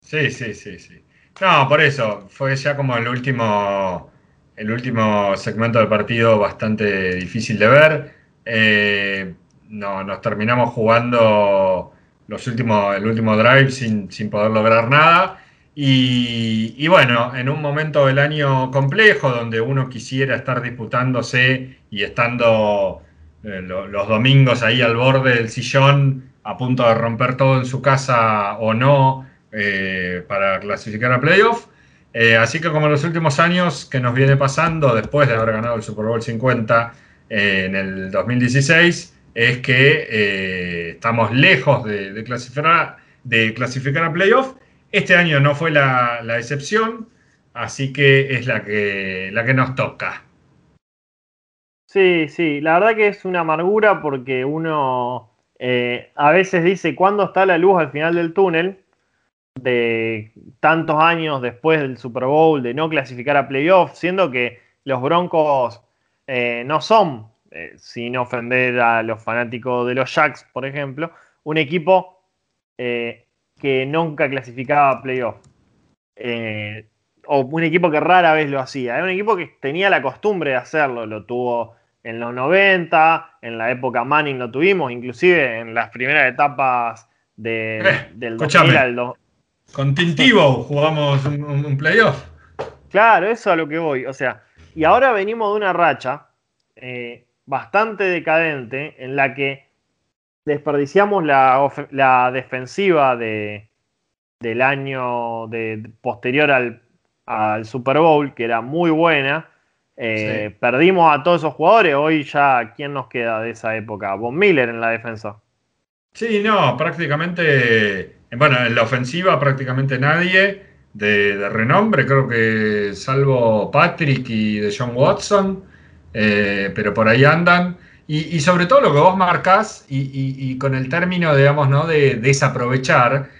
Sí, sí, sí, sí. No, por eso, fue ya como el último el último segmento del partido bastante difícil de ver. Eh, no, nos terminamos jugando los últimos, el último drive sin, poder lograr nada. Y, bueno, en un momento del año complejo donde uno quisiera estar disputándose y estando eh, los domingos ahí al borde del sillón a punto de romper todo en su casa o no eh, para clasificar a playoff, eh, así que como en los últimos años que nos viene pasando después de haber ganado el Super Bowl 50 eh, en el 2016, es que estamos lejos de, clasificar, de clasificar a playoff. Este año no fue la, excepción, así que es la que, la que nos toca. Sí, sí, la verdad que es una amargura porque uno a veces dice, ¿cuándo está la luz al final del túnel? de tantos años después del Super Bowl de no clasificar a playoffs, siendo que los Broncos eh, no son, eh, sin ofender a los fanáticos de los Jacks, por ejemplo, un equipo eh, que nunca clasificaba a playoffs. o un equipo que rara vez lo hacía. Era un equipo que tenía la costumbre de hacerlo. Lo tuvo en los 90, en la época Manning lo tuvimos, inclusive en las primeras etapas de, del 2000 al, con Tintivo jugamos un, playoff. Claro, eso a lo que voy. O sea, y ahora venimos de una racha eh, bastante decadente en la que desperdiciamos la, defensiva de, del año de, posterior al, Super Bowl, que era muy buena. Eh, perdimos a todos esos jugadores. Hoy ya, ¿quién nos queda de esa época? Von Miller en la defensa. Sí, no, prácticamente bueno, en la ofensiva prácticamente nadie de, renombre, creo que salvo Patrick y de John Watson, eh, pero por ahí andan. Y, sobre todo lo que vos marcás, y, con el término, digamos, ¿no? de desaprovechar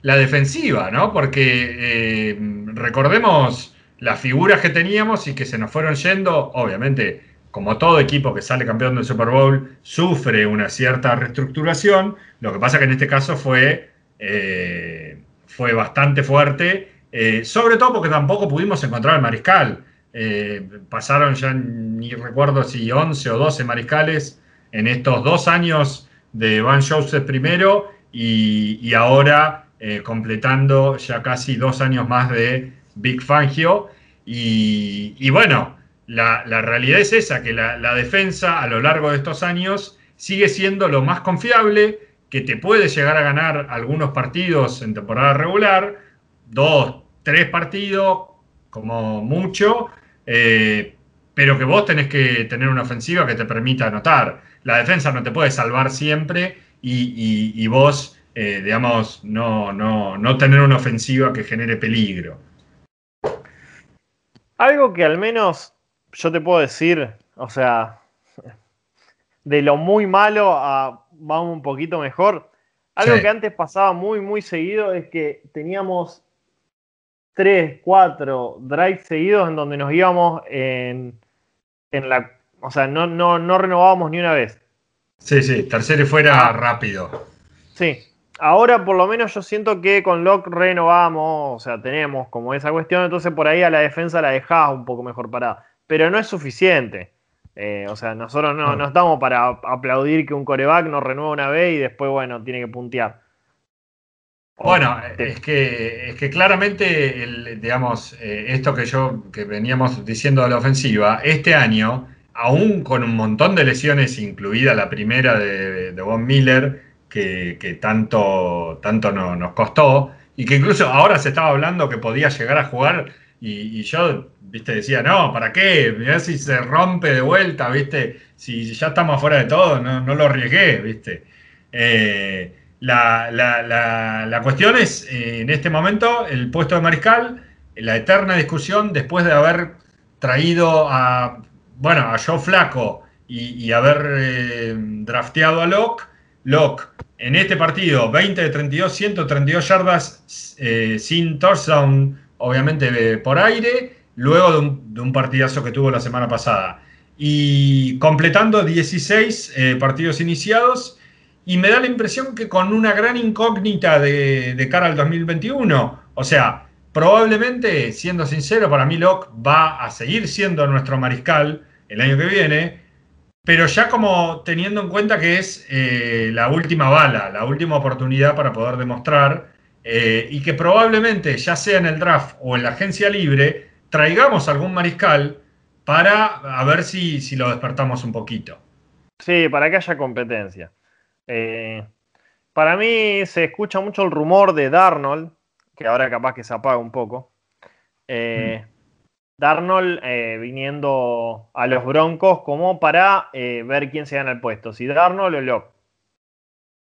la defensiva, ¿no? Porque eh, recordemos las figuras que teníamos y que se nos fueron yendo, obviamente, como todo equipo que sale campeón del Super Bowl, sufre una cierta reestructuración. Lo que pasa que en este caso fue eh, fue bastante fuerte, eh, sobre todo porque tampoco pudimos encontrar al mariscal. Eh, pasaron ya, ni recuerdo si 11 o 12 mariscales en estos dos años de Van Joseph primero y, ahora completando ya casi dos años más de Big Fangio. Y, bueno, la, realidad es esa, que la defensa a lo largo de estos años sigue siendo lo más confiable, que te puede llegar a ganar algunos partidos en temporada regular, dos, tres partidos, como mucho, eh, pero que vos tenés que tener una ofensiva que te permita anotar. La defensa no te puede salvar siempre y, vos, eh, digamos, no, no, no tener una ofensiva que genere peligro. Algo que al menos yo te puedo decir, o sea, de lo muy malo a vamos un poquito mejor. Algo que antes pasaba muy, muy seguido es que teníamos tres, cuatro drives seguidos en donde nos íbamos en, en la. O sea, no, no, no renovábamos ni una vez. Sí, sí, tercero y fuera rápido. Sí. Ahora por lo menos yo siento que con Locke renovamos, o sea, tenemos como esa cuestión, entonces por ahí a la defensa la dejás un poco mejor parada. Pero no es suficiente. Eh, o sea, nosotros no, no, estamos para aplaudir que un coreback nos renueva una vez y después, bueno, tiene que puntear. Bueno, es que, es que claramente, el, digamos, eh, esto que yo que veníamos diciendo de la ofensiva, este año, aún con un montón de lesiones, incluida la primera de, de Von Miller, que, tanto, tanto nos costó, y que incluso ahora se estaba hablando que podía llegar a jugar, y, yo, viste, decía, no, ¿para qué? Mirá si se rompe de vuelta, viste, si ya estamos afuera de todo, no, lo arriesgué, viste. Eh, la, cuestión es, eh, en este momento, el puesto de mariscal, la eterna discusión después de haber traído a, bueno, a Joe Flaco y, haber eh, drafteado a Locke, Locke en este partido, 20 de 32, 132 yardas eh, sin touchdown, obviamente por aire, luego de un, partidazo que tuvo la semana pasada. Y completando 16 eh, partidos iniciados, y me da la impresión que con una gran incógnita de, de, cara al 2021. O sea, probablemente, siendo sincero, para mí Locke va a seguir siendo nuestro mariscal el año que viene, pero ya como teniendo en cuenta que es eh, la última bala, la última oportunidad para poder demostrar eh, y que probablemente ya sea en el draft o en la agencia libre, traigamos algún mariscal para a ver si, si lo despertamos un poquito. Sí, para que haya competencia. Eh, para mí se escucha mucho el rumor de Darnold, que ahora capaz que se apaga un poco. Mm. Darnold eh, viniendo a los Broncos como para eh, ver quién se gana el puesto, si Darnold o Locke.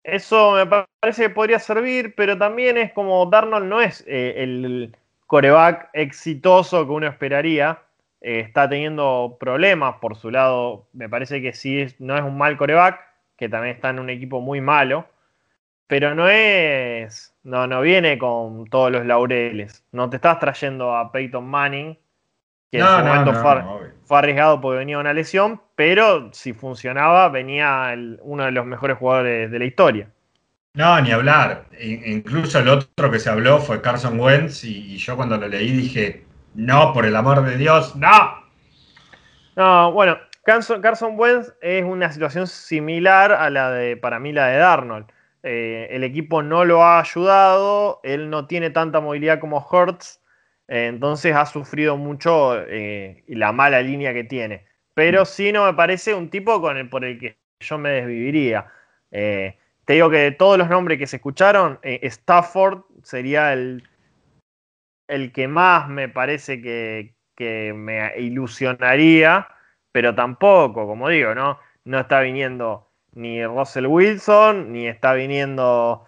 Eso me parece que podría servir, pero también es como Darnold no es eh, el coreback exitoso que uno esperaría. está teniendo problemas por su lado. Me parece que sí no es un mal coreback, que también está en un equipo muy malo. Pero no es. No, no viene con todos los laureles. No te estás trayendo a Peyton Manning que en ese momento fue, arriesgado porque venía una lesión, pero si funcionaba, venía uno de los mejores jugadores de la historia. No, ni hablar. Incluso el otro que se habló fue Carson Wentz y, yo cuando lo leí dije, no, por el amor de Dios, no. No, bueno, Carson, Carson Wentz es una situación similar a la de, para mí, la de Darnold. Eh, el equipo no lo ha ayudado, él no tiene tanta movilidad como eh, entonces ha sufrido mucho eh, la mala línea que tiene. Pero mm. sí no me parece un tipo con el, por el que yo me desviviría. Eh, te digo que de todos los nombres que se escucharon, Stafford sería el, el que más me parece que, me ilusionaría, pero tampoco, como digo, ¿no? No está viniendo ni Russell Wilson, ni está viniendo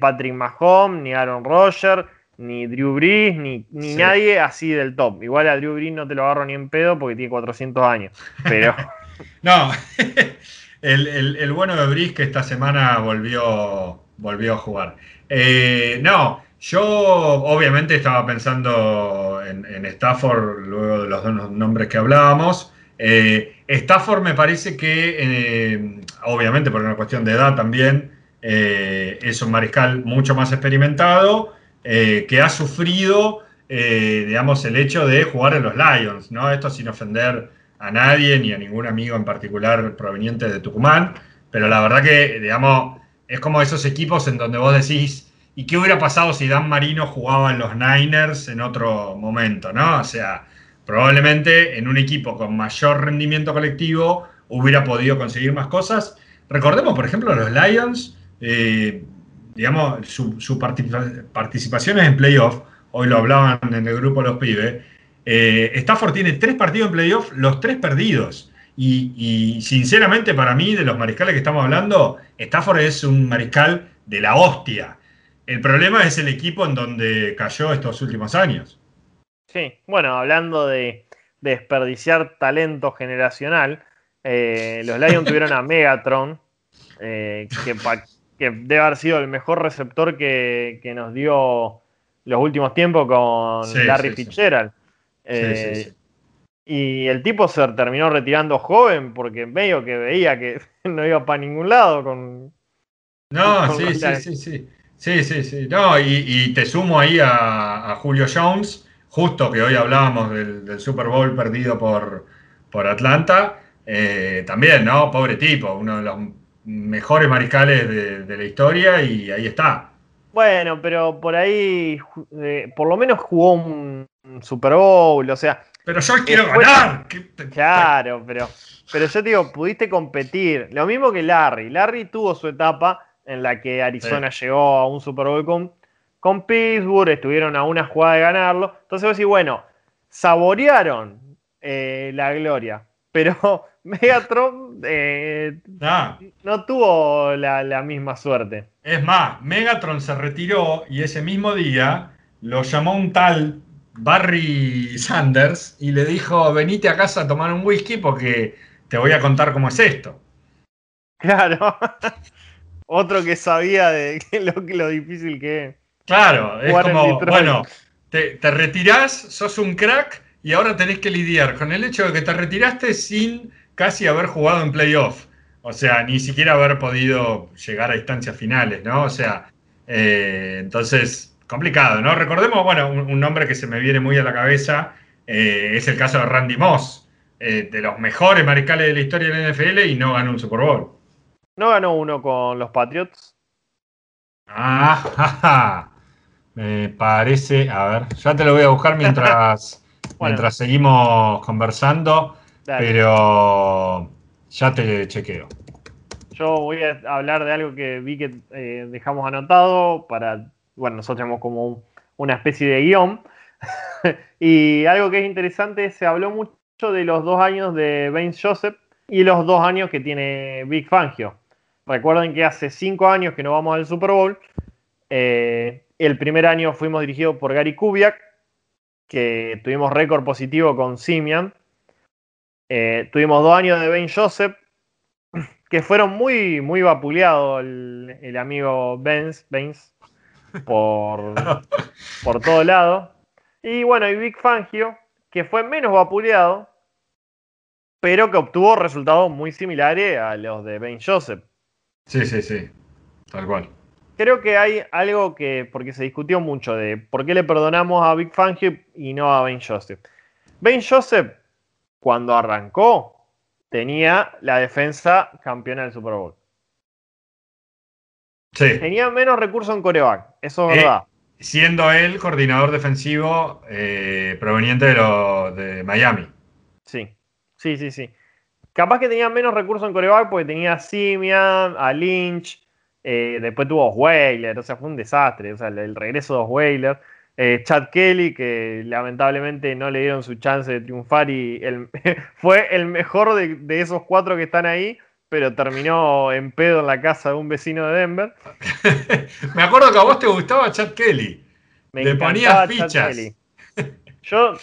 Patrick Mahomes, ni Aaron Rodgers ni Drew Brees, ni, nadie así del top. Igual a Drew Brees no te lo agarro ni en pedo porque tiene 400 años. Pero. [laughs] no, [laughs] el, bueno de Brees que esta semana volvió, volvió a jugar. Eh, no, yo obviamente estaba pensando en, Stafford luego de los dos nombres que hablábamos. Eh, Stafford me parece que, eh, obviamente por una cuestión de edad también, es un mariscal mucho más experimentado eh, que ha sufrido, eh, digamos, el hecho de jugar en los Lions, ¿no? Esto sin ofender a nadie ni a ningún amigo en particular proveniente de Tucumán, pero la verdad que, digamos, es como esos equipos en donde vos decís, ¿y qué hubiera pasado si Dan Marino jugaba en los Niners en otro momento, ¿no? O sea, probablemente en un equipo con mayor rendimiento colectivo hubiera podido conseguir más cosas. Recordemos, por ejemplo, los Lions, eh, digamos, su, su participaciones en playoff, hoy lo hablaban en el grupo Los Pibes, eh, Stafford tiene tres partidos en playoff, los tres perdidos. Y, sinceramente para mí, de los mariscales que estamos hablando, Stafford es un mariscal de la hostia. El problema es el equipo en donde cayó estos últimos años. Sí, bueno, hablando de, desperdiciar talento generacional, eh, los Lions tuvieron a [laughs] Megatron, eh, que que debe haber sido el mejor receptor que, nos dio los últimos tiempos con Larry Fitzgerald. Eh, y el tipo se terminó retirando joven porque medio que veía que [laughs] no iba para ningún lado con. No, sí, sí, sí, sí. Sí, sí, sí. No, y, te sumo ahí a, Julio Jones, justo que hoy hablábamos del, Super Bowl perdido por, por Atlanta. Eh, también, ¿no? Pobre tipo, uno de los mejores mariscales de, la historia y ahí está. Bueno, pero por ahí, eh, por lo menos jugó un Super Bowl, o sea, pero yo quiero ganar. Claro, pero, pero yo te digo, pudiste competir. Lo mismo que Larry. Larry tuvo su etapa en la que Arizona llegó a un Super Bowl con, con Pittsburgh, estuvieron a una jugada de ganarlo. Entonces vos decís, bueno, saborearon eh, la gloria, pero [laughs] Megatron eh, ah. no tuvo la, la misma suerte. Es más, Megatron se retiró y ese mismo día lo llamó un tal Barry Sanders y le dijo, venite a casa a tomar un whisky porque te voy a contar cómo es esto. Claro. [laughs] Otro que sabía de [laughs] lo, lo difícil que es. Claro, es como, bueno, te, te, retirás, sos un crack y ahora tenés que lidiar con el hecho de que te retiraste sin casi haber jugado en playoff. O sea, ni siquiera haber podido llegar a instancias finales, ¿no? O sea, eh, entonces complicado, ¿no? Recordemos, bueno, un, nombre que se me viene muy a la cabeza eh, es el caso de Randy Moss, eh, de los mejores mariscales de la historia del NFL y no ganó un Super Bowl. ¿No ganó uno con los Patriots? Ah, me parece, a ver, ya te lo voy a buscar mientras, [laughs] mientras seguimos conversando, pero ya te chequeo. Yo voy a hablar de algo que vi que eh, dejamos anotado para bueno, nosotros tenemos como una especie de guion. [laughs] y algo que es interesante, se habló mucho de los dos años de Vince Joseph y los dos años que tiene Big Fangio. Recuerden que hace cinco años que no vamos al Super Bowl. Eh, el primer año fuimos dirigidos por Gary Kubiak, que tuvimos récord positivo con Simian. Eh, tuvimos dos años de Ben Joseph, [clears throat] que fueron muy, muy vapuleados el, amigo Benz, Benz [laughs] por, por todo lado. Y bueno, y Big Fangio, que fue menos vapuleado, pero que obtuvo resultados muy similares a los de Ben Joseph. Sí, sí, sí, tal cual. Creo que hay algo que, porque se discutió mucho de por qué le perdonamos a Big Fangio y no a Ben Joseph. Ben Joseph, cuando arrancó, tenía la defensa campeona del Super Bowl. Tenía menos recursos en coreback, eso es eh, verdad. Siendo él coordinador defensivo eh, proveniente de, lo, de Miami. Sí, sí, sí, sí. Capaz que tenía menos recursos en coreback porque tenía a Simian, a Lynch, eh, después tuvo Osweiler, o sea, fue un desastre. O sea, el, regreso de Osweiler. Chad Kelly, que lamentablemente no le dieron su chance de triunfar y [laughs] fue el mejor de, esos cuatro que están ahí, pero terminó en pedo en la casa de un vecino de Denver. [laughs] Me acuerdo que a vos te gustaba Chad Kelly. Me Le ponías fichas. [laughs] Yo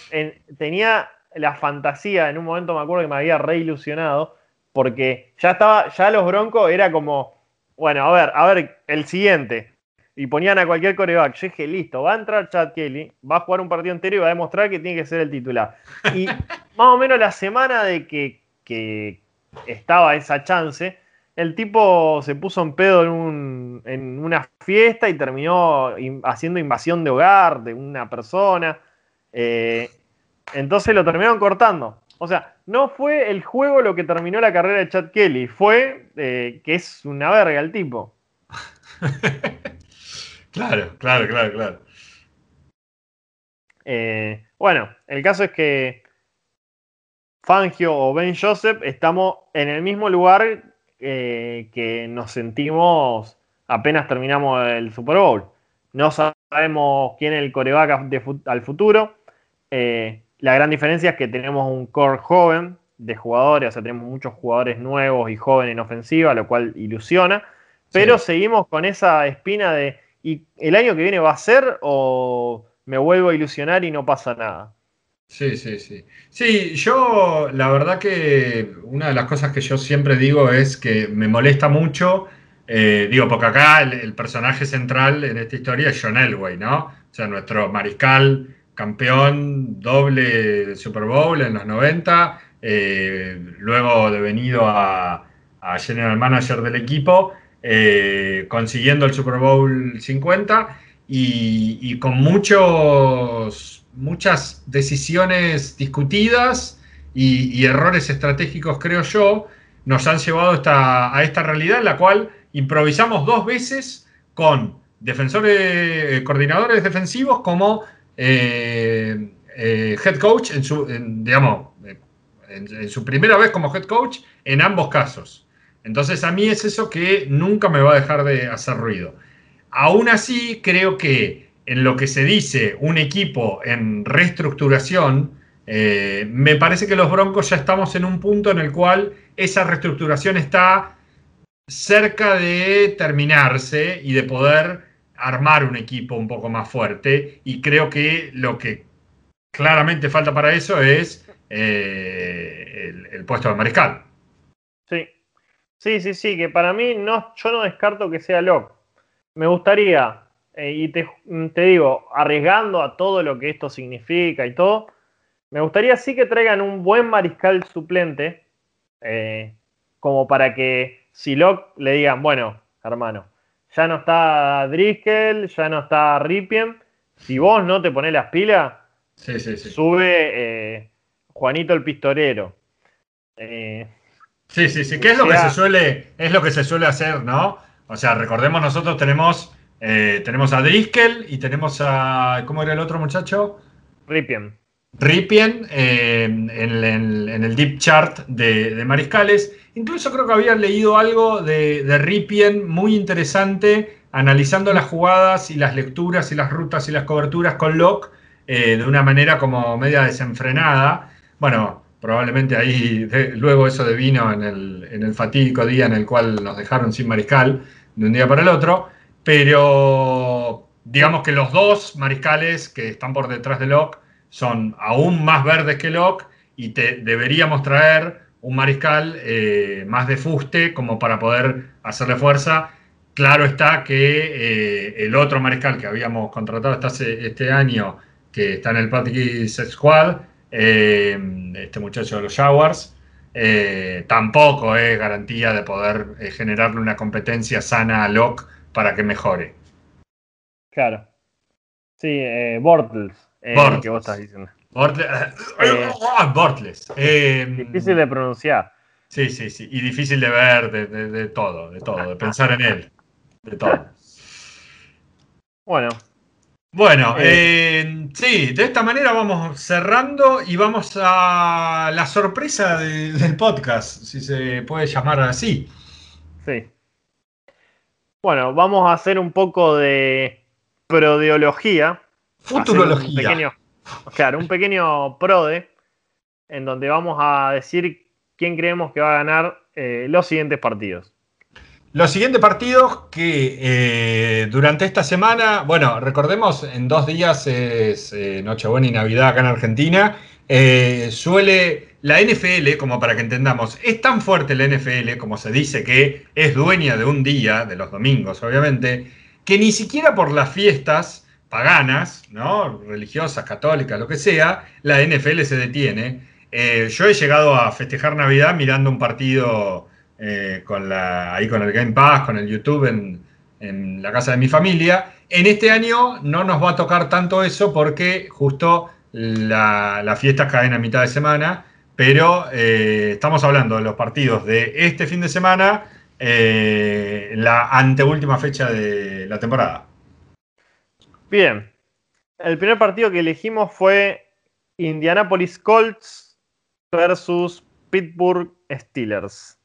tenía la fantasía, en un momento me acuerdo que me había reilusionado, porque ya estaba, ya los Broncos era como, bueno, a ver, a ver, el siguiente. Y ponían a cualquier coreback. Yo dije, listo, va a entrar Chad Kelly, va a jugar un partido entero y va a demostrar que tiene que ser el titular. Y [laughs] más o menos la semana de que, que, estaba esa chance, el tipo se puso en pedo en, una fiesta y terminó haciendo invasión de hogar de una persona. Eh, entonces lo terminaron cortando. O sea, no fue el juego lo que terminó la carrera de Chad Kelly, fue eh, que es una verga el tipo. [laughs] claro, claro, claro, claro. Eh, bueno, el caso es que Fangio o Ben Joseph, estamos en el mismo lugar eh, que nos sentimos apenas terminamos el Super Bowl. No sabemos quién es el coreback al futuro. Eh, la gran diferencia es que tenemos un core joven de jugadores, o sea, tenemos muchos jugadores nuevos y jóvenes en ofensiva, lo cual ilusiona. Pero seguimos con esa espina de, ¿y el año que viene va a ser o me vuelvo a ilusionar y no pasa nada? Sí, sí, sí. Sí, yo la verdad que una de las cosas que yo siempre digo es que me molesta mucho, eh, digo, porque acá el, personaje central en esta historia es John Elway, ¿no? o sea, nuestro mariscal campeón doble Super Bowl en los 90, eh, luego devenido a, General Manager del equipo, eh, consiguiendo el Super Bowl 50 y, con muchos, muchas decisiones discutidas y, errores estratégicos, creo yo, nos han llevado a esta realidad en la cual improvisamos dos veces con defensores, eh, coordinadores defensivos como eh, eh, head coach en su, digamos, en, su primera vez como head coach en ambos casos. Entonces a mí es eso que nunca me va a dejar de hacer ruido. Aún así, creo que en lo que se dice un equipo en reestructuración, me parece que los Broncos ya estamos en un punto en el cual esa reestructuración está cerca de terminarse y de poder armar un equipo un poco más fuerte. Y creo que lo que claramente falta para eso es eh, el, puesto de mariscal. Sí, sí, sí, sí, que para mí no, yo no descarto que sea Locke. Me gustaría, eh, y te, digo, arriesgando a todo lo que esto significa y todo, me gustaría sí que traigan un buen mariscal suplente, eh, como para que si Locke le digan, bueno, hermano, ya no está Driscoll, ya no está Ripien. Si vos no te pones las pilas, sube eh, Juanito el Pistorero. Eh, sí, sí, sí, ¿Qué es lo que se suele, es lo que se suele hacer, ¿no? O sea, recordemos, nosotros tenemos, eh, tenemos a Driscoll y tenemos a. ¿Cómo era el otro muchacho? Ripien. Ripien en, el deep chart de, mariscales. Incluso creo que había leído algo de, Ripien muy interesante, analizando las jugadas y las lecturas y las rutas y las coberturas con Locke eh, de una manera como media desenfrenada. Bueno, probablemente ahí [laughs] luego eso devino en el, en el fatídico día en el cual nos dejaron sin mariscal de un día para el otro, pero digamos que los dos mariscales que están por detrás de Locke son aún más verdes que Locke y te deberíamos traer un mariscal eh, más de fuste como para poder hacerle fuerza. Claro está que eh, el otro mariscal que habíamos contratado este año, que está en el Practice Squad, eh, este muchacho de los Jaguars, tampoco es garantía de poder generarle una competencia sana a Locke para que mejore. Claro. Sí, Bortles. Eh, que vos estás diciendo. [laughs] Bortles. Eh, eh, difícil de pronunciar. Sí, sí, sí. Y difícil de ver, de, todo, de todo, de pensar en él. De todo. Bueno. Bueno, sí, de esta manera vamos cerrando y vamos a la sorpresa del podcast, si se puede llamar así. Sí. Bueno, vamos a hacer un poco de prodeología Futurología. pequeño, claro, un pequeño prode en donde vamos a decir quién creemos que va a ganar eh, los siguientes partidos. Los siguientes partidos que eh, durante esta semana, bueno, recordemos, en dos días es eh, Nochebuena y Navidad acá en Argentina. suele la NFL, como para que entendamos, es tan fuerte la NFL, como se dice que es dueña de un día, de los domingos, obviamente, que ni siquiera por las fiestas paganas, ¿no? religiosas, católicas, lo que sea, la NFL se detiene. Eh, yo he llegado a festejar Navidad mirando un partido eh, con la, ahí con el Game Pass, con el YouTube en, la casa de mi familia. En este año no nos va a tocar tanto eso porque justo las la fiestas caen a mitad de semana, pero eh, estamos hablando de los partidos de este fin de semana, la anteúltima fecha de la temporada. Bien. El primer partido que elegimos fue Indianapolis Colts versus Pittsburgh Steelers.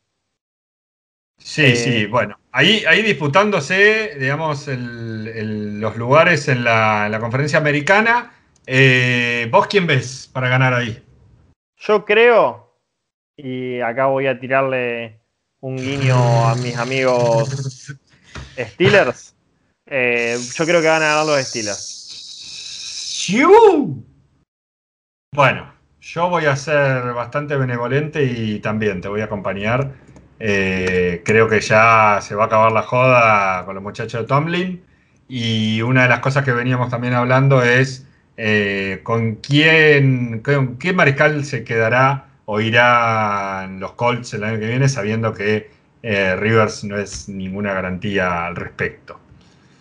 Sí, eh, sí, bueno. Ahí, ahí disputándose, digamos, los lugares en la, conferencia americana. Eh, ¿Vos quién ves para ganar ahí? Yo creo, y acá voy a tirarle un guiño a mis amigos [laughs] Steelers. Eh, yo creo que van a ganar los Steelers. Bueno, yo voy a ser bastante benevolente y también te voy a acompañar. Eh, creo que ya se va a acabar la joda con los muchachos de Tomlin y una de las cosas que veníamos también hablando es eh, con quién, con qué mariscal se quedará o irán los Colts el año que viene, sabiendo que Rivers no es ninguna garantía al respecto.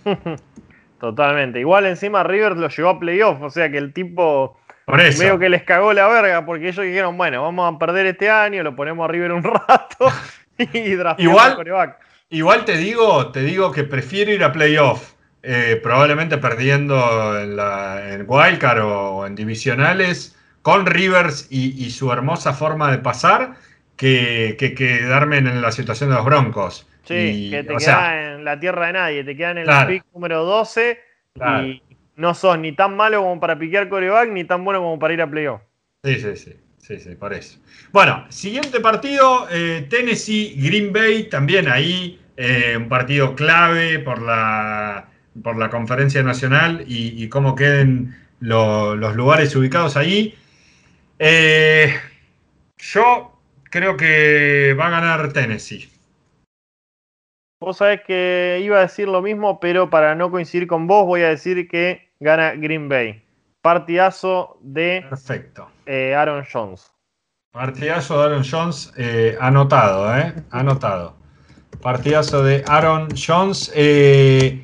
[laughs] Totalmente. Igual encima Rivers lo llevó a playoff, o sea que el tipo Por eso. Que les cagó la verga porque ellos dijeron, bueno, vamos a perder este año, lo ponemos a River un [laughs] rato y Igual- coreback. Igual te digo, te digo que prefiero ir a playoff, eh, probablemente perdiendo en, la, en Wildcard o en divisionales, con Rivers y, y su hermosa forma de pasar, que, que quedarme en la situación de los Broncos. Sí, Y, que te quedas sea, en la tierra de nadie, te quedan en el pick número 12 Claro. y no sos ni tan malo como para piquear coreback ni tan bueno como para ir a playoff. Sí, sí, sí, sí, sí, por eso. Bueno, siguiente partido, eh, Tennessee, Green Bay, también ahí eh, un partido clave por la, por la conferencia nacional y, y cómo queden lo- los lugares ubicados ahí. Eh, yo creo que va a ganar Tennessee. Vos sabés que iba a decir lo mismo, pero para no coincidir con vos voy a decir que gana Green Bay. Partidazo de Perfecto. eh, Aaron Jones. Partidazo de Aaron Jones, eh, anotado, ¿eh? Anotado. Partidazo de Aaron Jones. eh,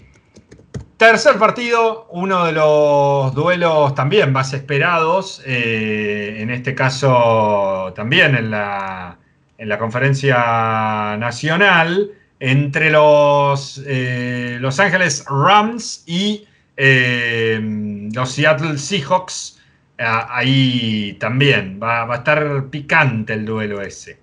tercer partido, uno de los duelos también más esperados, en este caso también en la, en la conferencia nacional, entre los eh, Los Ángeles Rams y eh, los Seattle Seahawks. Ah, ahí también va, va a estar picante el duelo ese.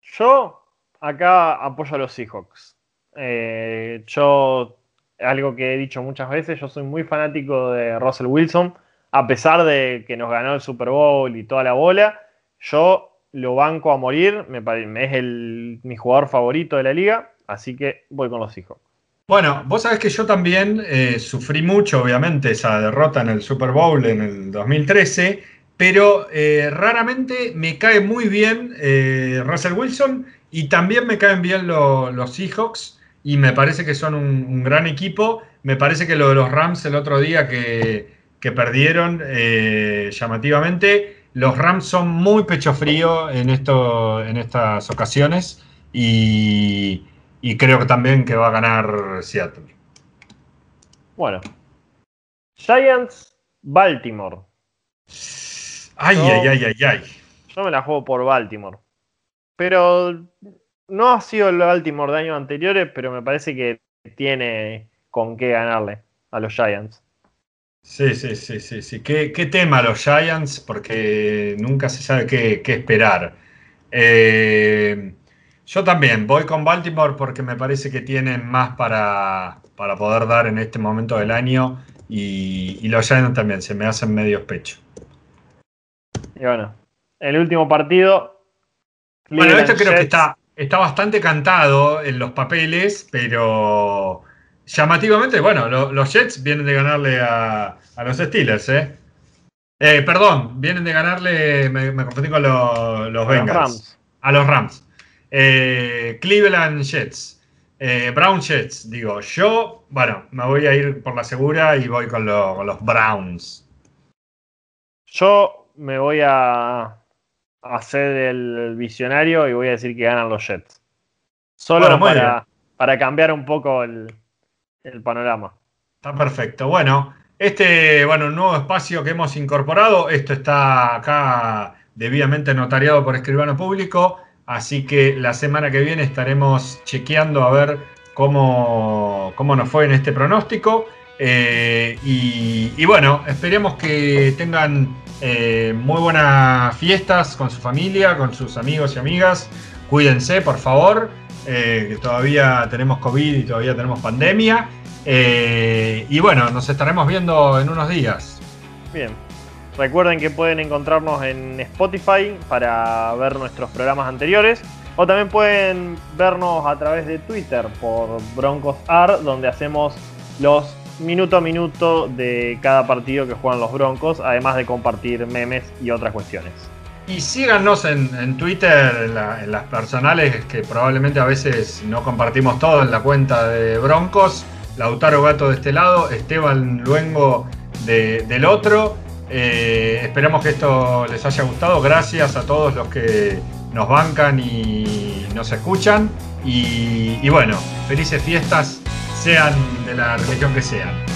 Yo acá apoyo a los Seahawks. Eh, yo, algo que he dicho muchas veces, yo soy muy fanático de Russell Wilson, a pesar de que nos ganó el Super Bowl y toda la bola, yo lo banco a morir, me pare- es el, mi jugador favorito de la liga, así que voy con los Seahawks. Bueno, vos sabés que yo también eh, sufrí mucho, obviamente, esa derrota en el Super Bowl en el 2013, pero eh, raramente me cae muy bien eh, Russell Wilson y también me caen bien lo- los Seahawks y me parece que son un, un gran equipo. Me parece que lo de los Rams el otro día que, que perdieron llamativamente, los Rams son muy pecho frío en, esto, en estas ocasiones y... Y creo que también que va a ganar Seattle. Bueno, Giants, Baltimore. Ay, ay, ay, ay, ay. Yo me la juego por Baltimore. Pero no ha sido el Baltimore de años anteriores, pero me parece que tiene con qué ganarle a los Giants. Sí, sí, sí, sí, sí. ¿Qué, qué tema los Giants? Porque nunca se sabe qué, qué esperar. Eh, yo también voy con Baltimore porque me parece que tienen más para, para poder dar en este momento del año y, y los Giants también se me hacen medio pecho. Y bueno, el último partido. Bueno, esto creo que está, está bastante cantado en los papeles, pero llamativamente, bueno, lo- los Jets vienen de ganarle a, a los Steelers, ¿eh? Eh, Perdón, vienen de ganarle, me, me confundí con lo- los a los Bengals. Rams. A los Rams. Eh, Cleveland Jets. Eh, Brown Jets, digo. Yo, bueno, me voy a ir por la segura y voy con, lo- con los Browns. Yo me voy a hacer el visionario y voy a decir que ganan los Jets. Solo Bueno, para, para cambiar un poco el, el panorama. Está perfecto. Bueno, este, bueno, nuevo espacio que hemos incorporado, esto está acá debidamente notariado por escribano público, así que la semana que viene estaremos chequeando a ver cómo, cómo nos fue en este pronóstico. Eh, y, bueno, esperemos que tengan eh, muy buenas fiestas con su familia, con sus amigos y amigas. Cuídense, por favor, eh, que todavía tenemos COVID y todavía tenemos pandemia. Eh, y bueno, nos estaremos viendo en unos días. Bien. Recuerden que pueden encontrarnos en Spotify para ver nuestros programas anteriores. O también pueden vernos a través de Twitter por Broncos Art, donde hacemos los minuto a minuto de cada partido que juegan los Broncos, además de compartir memes y otras cuestiones. Y síganos en, Twitter, en, la- en las personales, que probablemente a veces no compartimos todo en la cuenta de Broncos. Lautaro Gato de este lado, Esteban Luengo del otro. Eh, esperamos que esto les haya gustado. Gracias a todos los que nos bancan y nos escuchan. y bueno, felices fiestas, sean de la religión que sean.